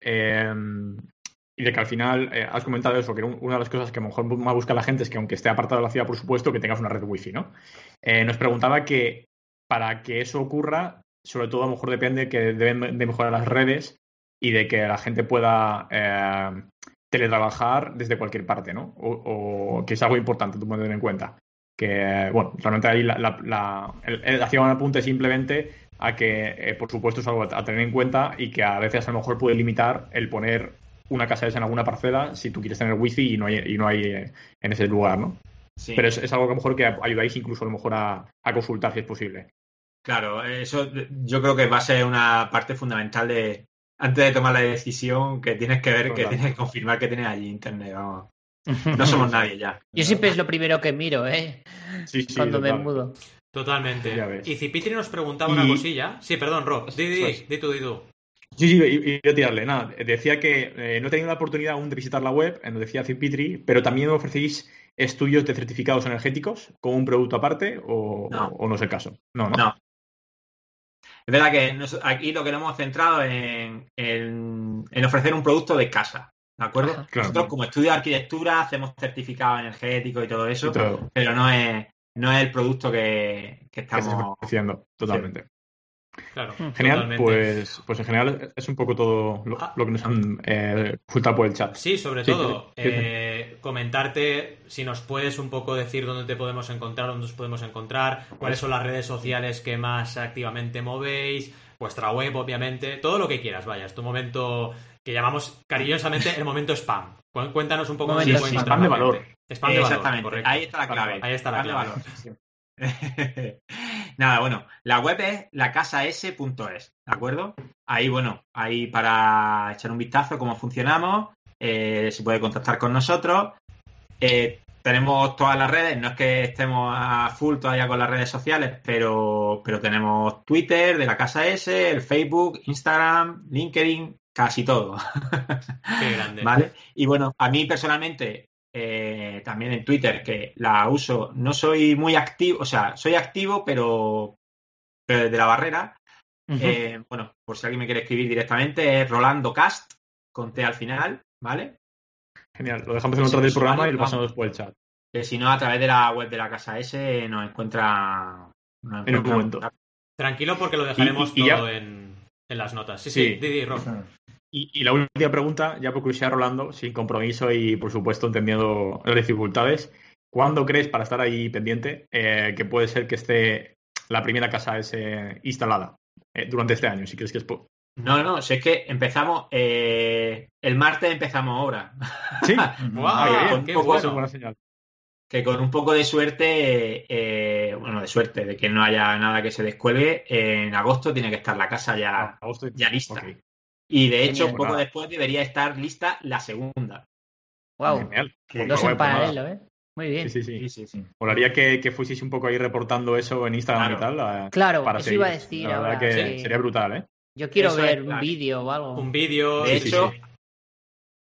S4: y de que al final has comentado eso, que una de las cosas que a lo mejor más busca la gente es que aunque esté apartado de la ciudad, por supuesto, que tengas una red wifi, ¿no? nos preguntaba que para que eso ocurra, sobre todo a lo mejor depende que deben de mejorar las redes y de que la gente pueda eh, teletrabajar desde cualquier parte, ¿no? O, que es algo importante tú tener en cuenta. Que, bueno, realmente ahí la, la, hacía un apunte simplemente a que, eh, por supuesto, es algo a tener en cuenta y que a veces a lo mejor puede limitar el poner una casa esa en alguna parcela si tú quieres tener wifi y no hay, y no hay eh, en ese lugar, ¿no? Pero es, algo que a lo mejor que ayudáis incluso a lo mejor a consultar si es posible.
S5: Claro, eso yo creo que va a ser una parte fundamental de antes de tomar la decisión que tienes que ver, que tienes que confirmar que tienes allí internet. No somos nadie ya.
S3: Yo siempre es lo primero que miro, ¿eh? Sí, sí, Cuando me mudo.
S1: Totalmente. Y Cipitri nos preguntaba una cosilla. Sí, di, di, di, tú, di tú.
S4: Sí, sí, y, a tirarle. Nada, decía que eh, no he tenido la oportunidad aún de visitar la web, nos decía Cipitri, pero también ofrecéis estudios de certificados energéticos como un producto aparte o no, o no es el caso.
S5: No, no. no. Es verdad que aquí lo que nos hemos centrado en, en, ofrecer un producto de casa. ¿De acuerdo? Nosotros, como estudio de arquitectura, hacemos certificado energético y todo eso, pero no es, no es el producto que, estamos
S4: haciendo totalmente. Claro, Genial, pues, pues en general es un poco todo lo, ah. que nos han eh, por el chat.
S1: Sí, sobre todo, eh, comentarte si nos puedes un poco decir dónde te podemos encontrar, dónde nos podemos encontrar, cuáles son las redes sociales que más activamente movéis, vuestra web, obviamente, todo lo que quieras, vaya, es tu momento que llamamos cariñosamente el momento spam. Cuéntanos un poco
S4: de spam de valor.
S5: Spam de Exactamente, ahí está la clave.
S1: Ahí está la clave.
S5: Nada, bueno, la web es lacasas.es, ¿de acuerdo? Ahí, bueno, ahí para echar un vistazo cómo funcionamos, eh, se puede contactar con nosotros. Eh, tenemos todas las redes, no es que estemos a full todavía con las redes sociales, pero, pero tenemos Twitter de la Casa S, el Facebook, Instagram, LinkedIn, casi todo.
S1: Qué grande.
S5: ¿Vale? Y bueno, a mí personalmente eh, también en Twitter, que la uso, no soy muy activo, o sea, soy activo, pero, pero desde la barrera. Eh, bueno, por si alguien me quiere escribir directamente, es Rolando Cast, con T al final, ¿vale?
S4: Genial, lo dejamos en otro del programa y lo pasamos después el chat.
S5: Que si no, a través de la web de la casa S nos encuentra.
S4: en un momento.
S1: Tranquilo porque lo dejaremos todo en, las notas. Sí, sí, Didi, Rob.
S4: Y, la última pregunta, ya por curiosidad, Rolando, sin compromiso y por supuesto entendiendo las dificultades, ¿cuándo crees, para estar ahí pendiente, eh, que puede ser que esté la primera casa ese instalada eh, durante este año? Si crees que es.
S5: No, no, si es que empezamos, eh, el martes empezamos ahora.
S4: Sí,
S1: wow, qué buena
S5: señal. Que con un poco de suerte, bueno, de suerte, de que no haya nada que se descuelgue, en agosto tiene que estar la casa ya, ah, ya lista. Y de hecho, poco después debería estar lista la segunda.
S3: Wow. Genial. Dos en paralelo, ¿eh? Muy bien.
S4: Sí, sí, sí. sí, Molaría que, que fueseis un poco ahí reportando eso en Instagram y tal.
S3: claro, para eso iba a decir. La verdad
S4: que sería brutal, ¿eh?
S3: Yo quiero ver un vídeo o algo.
S1: Un vídeo.
S5: De hecho,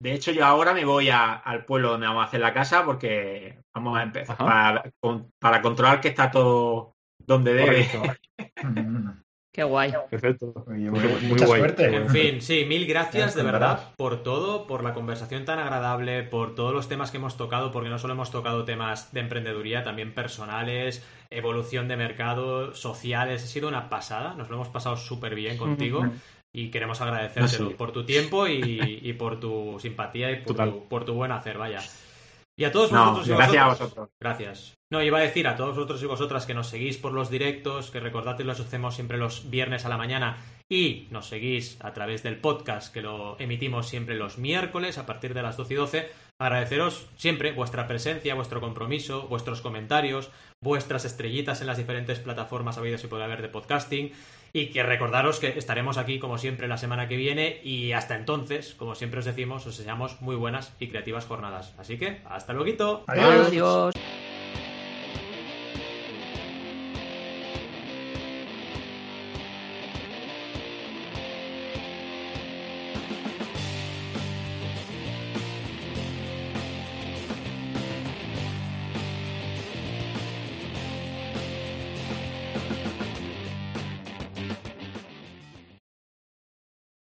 S5: de hecho, yo ahora me voy al pueblo donde vamos a hacer la casa porque vamos a empezar para, para, controlar que está todo donde debe.
S3: Qué guay.
S4: Perfecto.
S2: mucha suerte.
S1: En fin, sí, mil gracias de verdad por todo, por la conversación tan agradable, por todos los temas que hemos tocado, porque no solo hemos tocado temas de emprendeduría, también personales, evolución de mercado, sociales. Ha sido una pasada, nos lo hemos pasado súper bien contigo. Y queremos agradecerte por tu tiempo y, por tu simpatía y por tu, por tu buen hacer, vaya. Y a todos vosotros y
S5: gracias a vosotros.
S1: Gracias. No, iba a decir a todos vosotros y vosotras que nos seguís por los directos, que recordad que los hacemos siempre los viernes a la mañana y nos seguís a través del podcast que lo emitimos siempre los miércoles a partir de las 12 y 12. Agradeceros siempre vuestra presencia, vuestro compromiso, vuestros comentarios, vuestras estrellitas en las diferentes plataformas habidas y puede haber de podcasting. Y que recordaros que estaremos aquí como siempre la semana que viene y hasta entonces, como siempre os decimos, os deseamos muy buenas y creativas jornadas. Así que, hasta luego.
S3: Adiós. Adiós.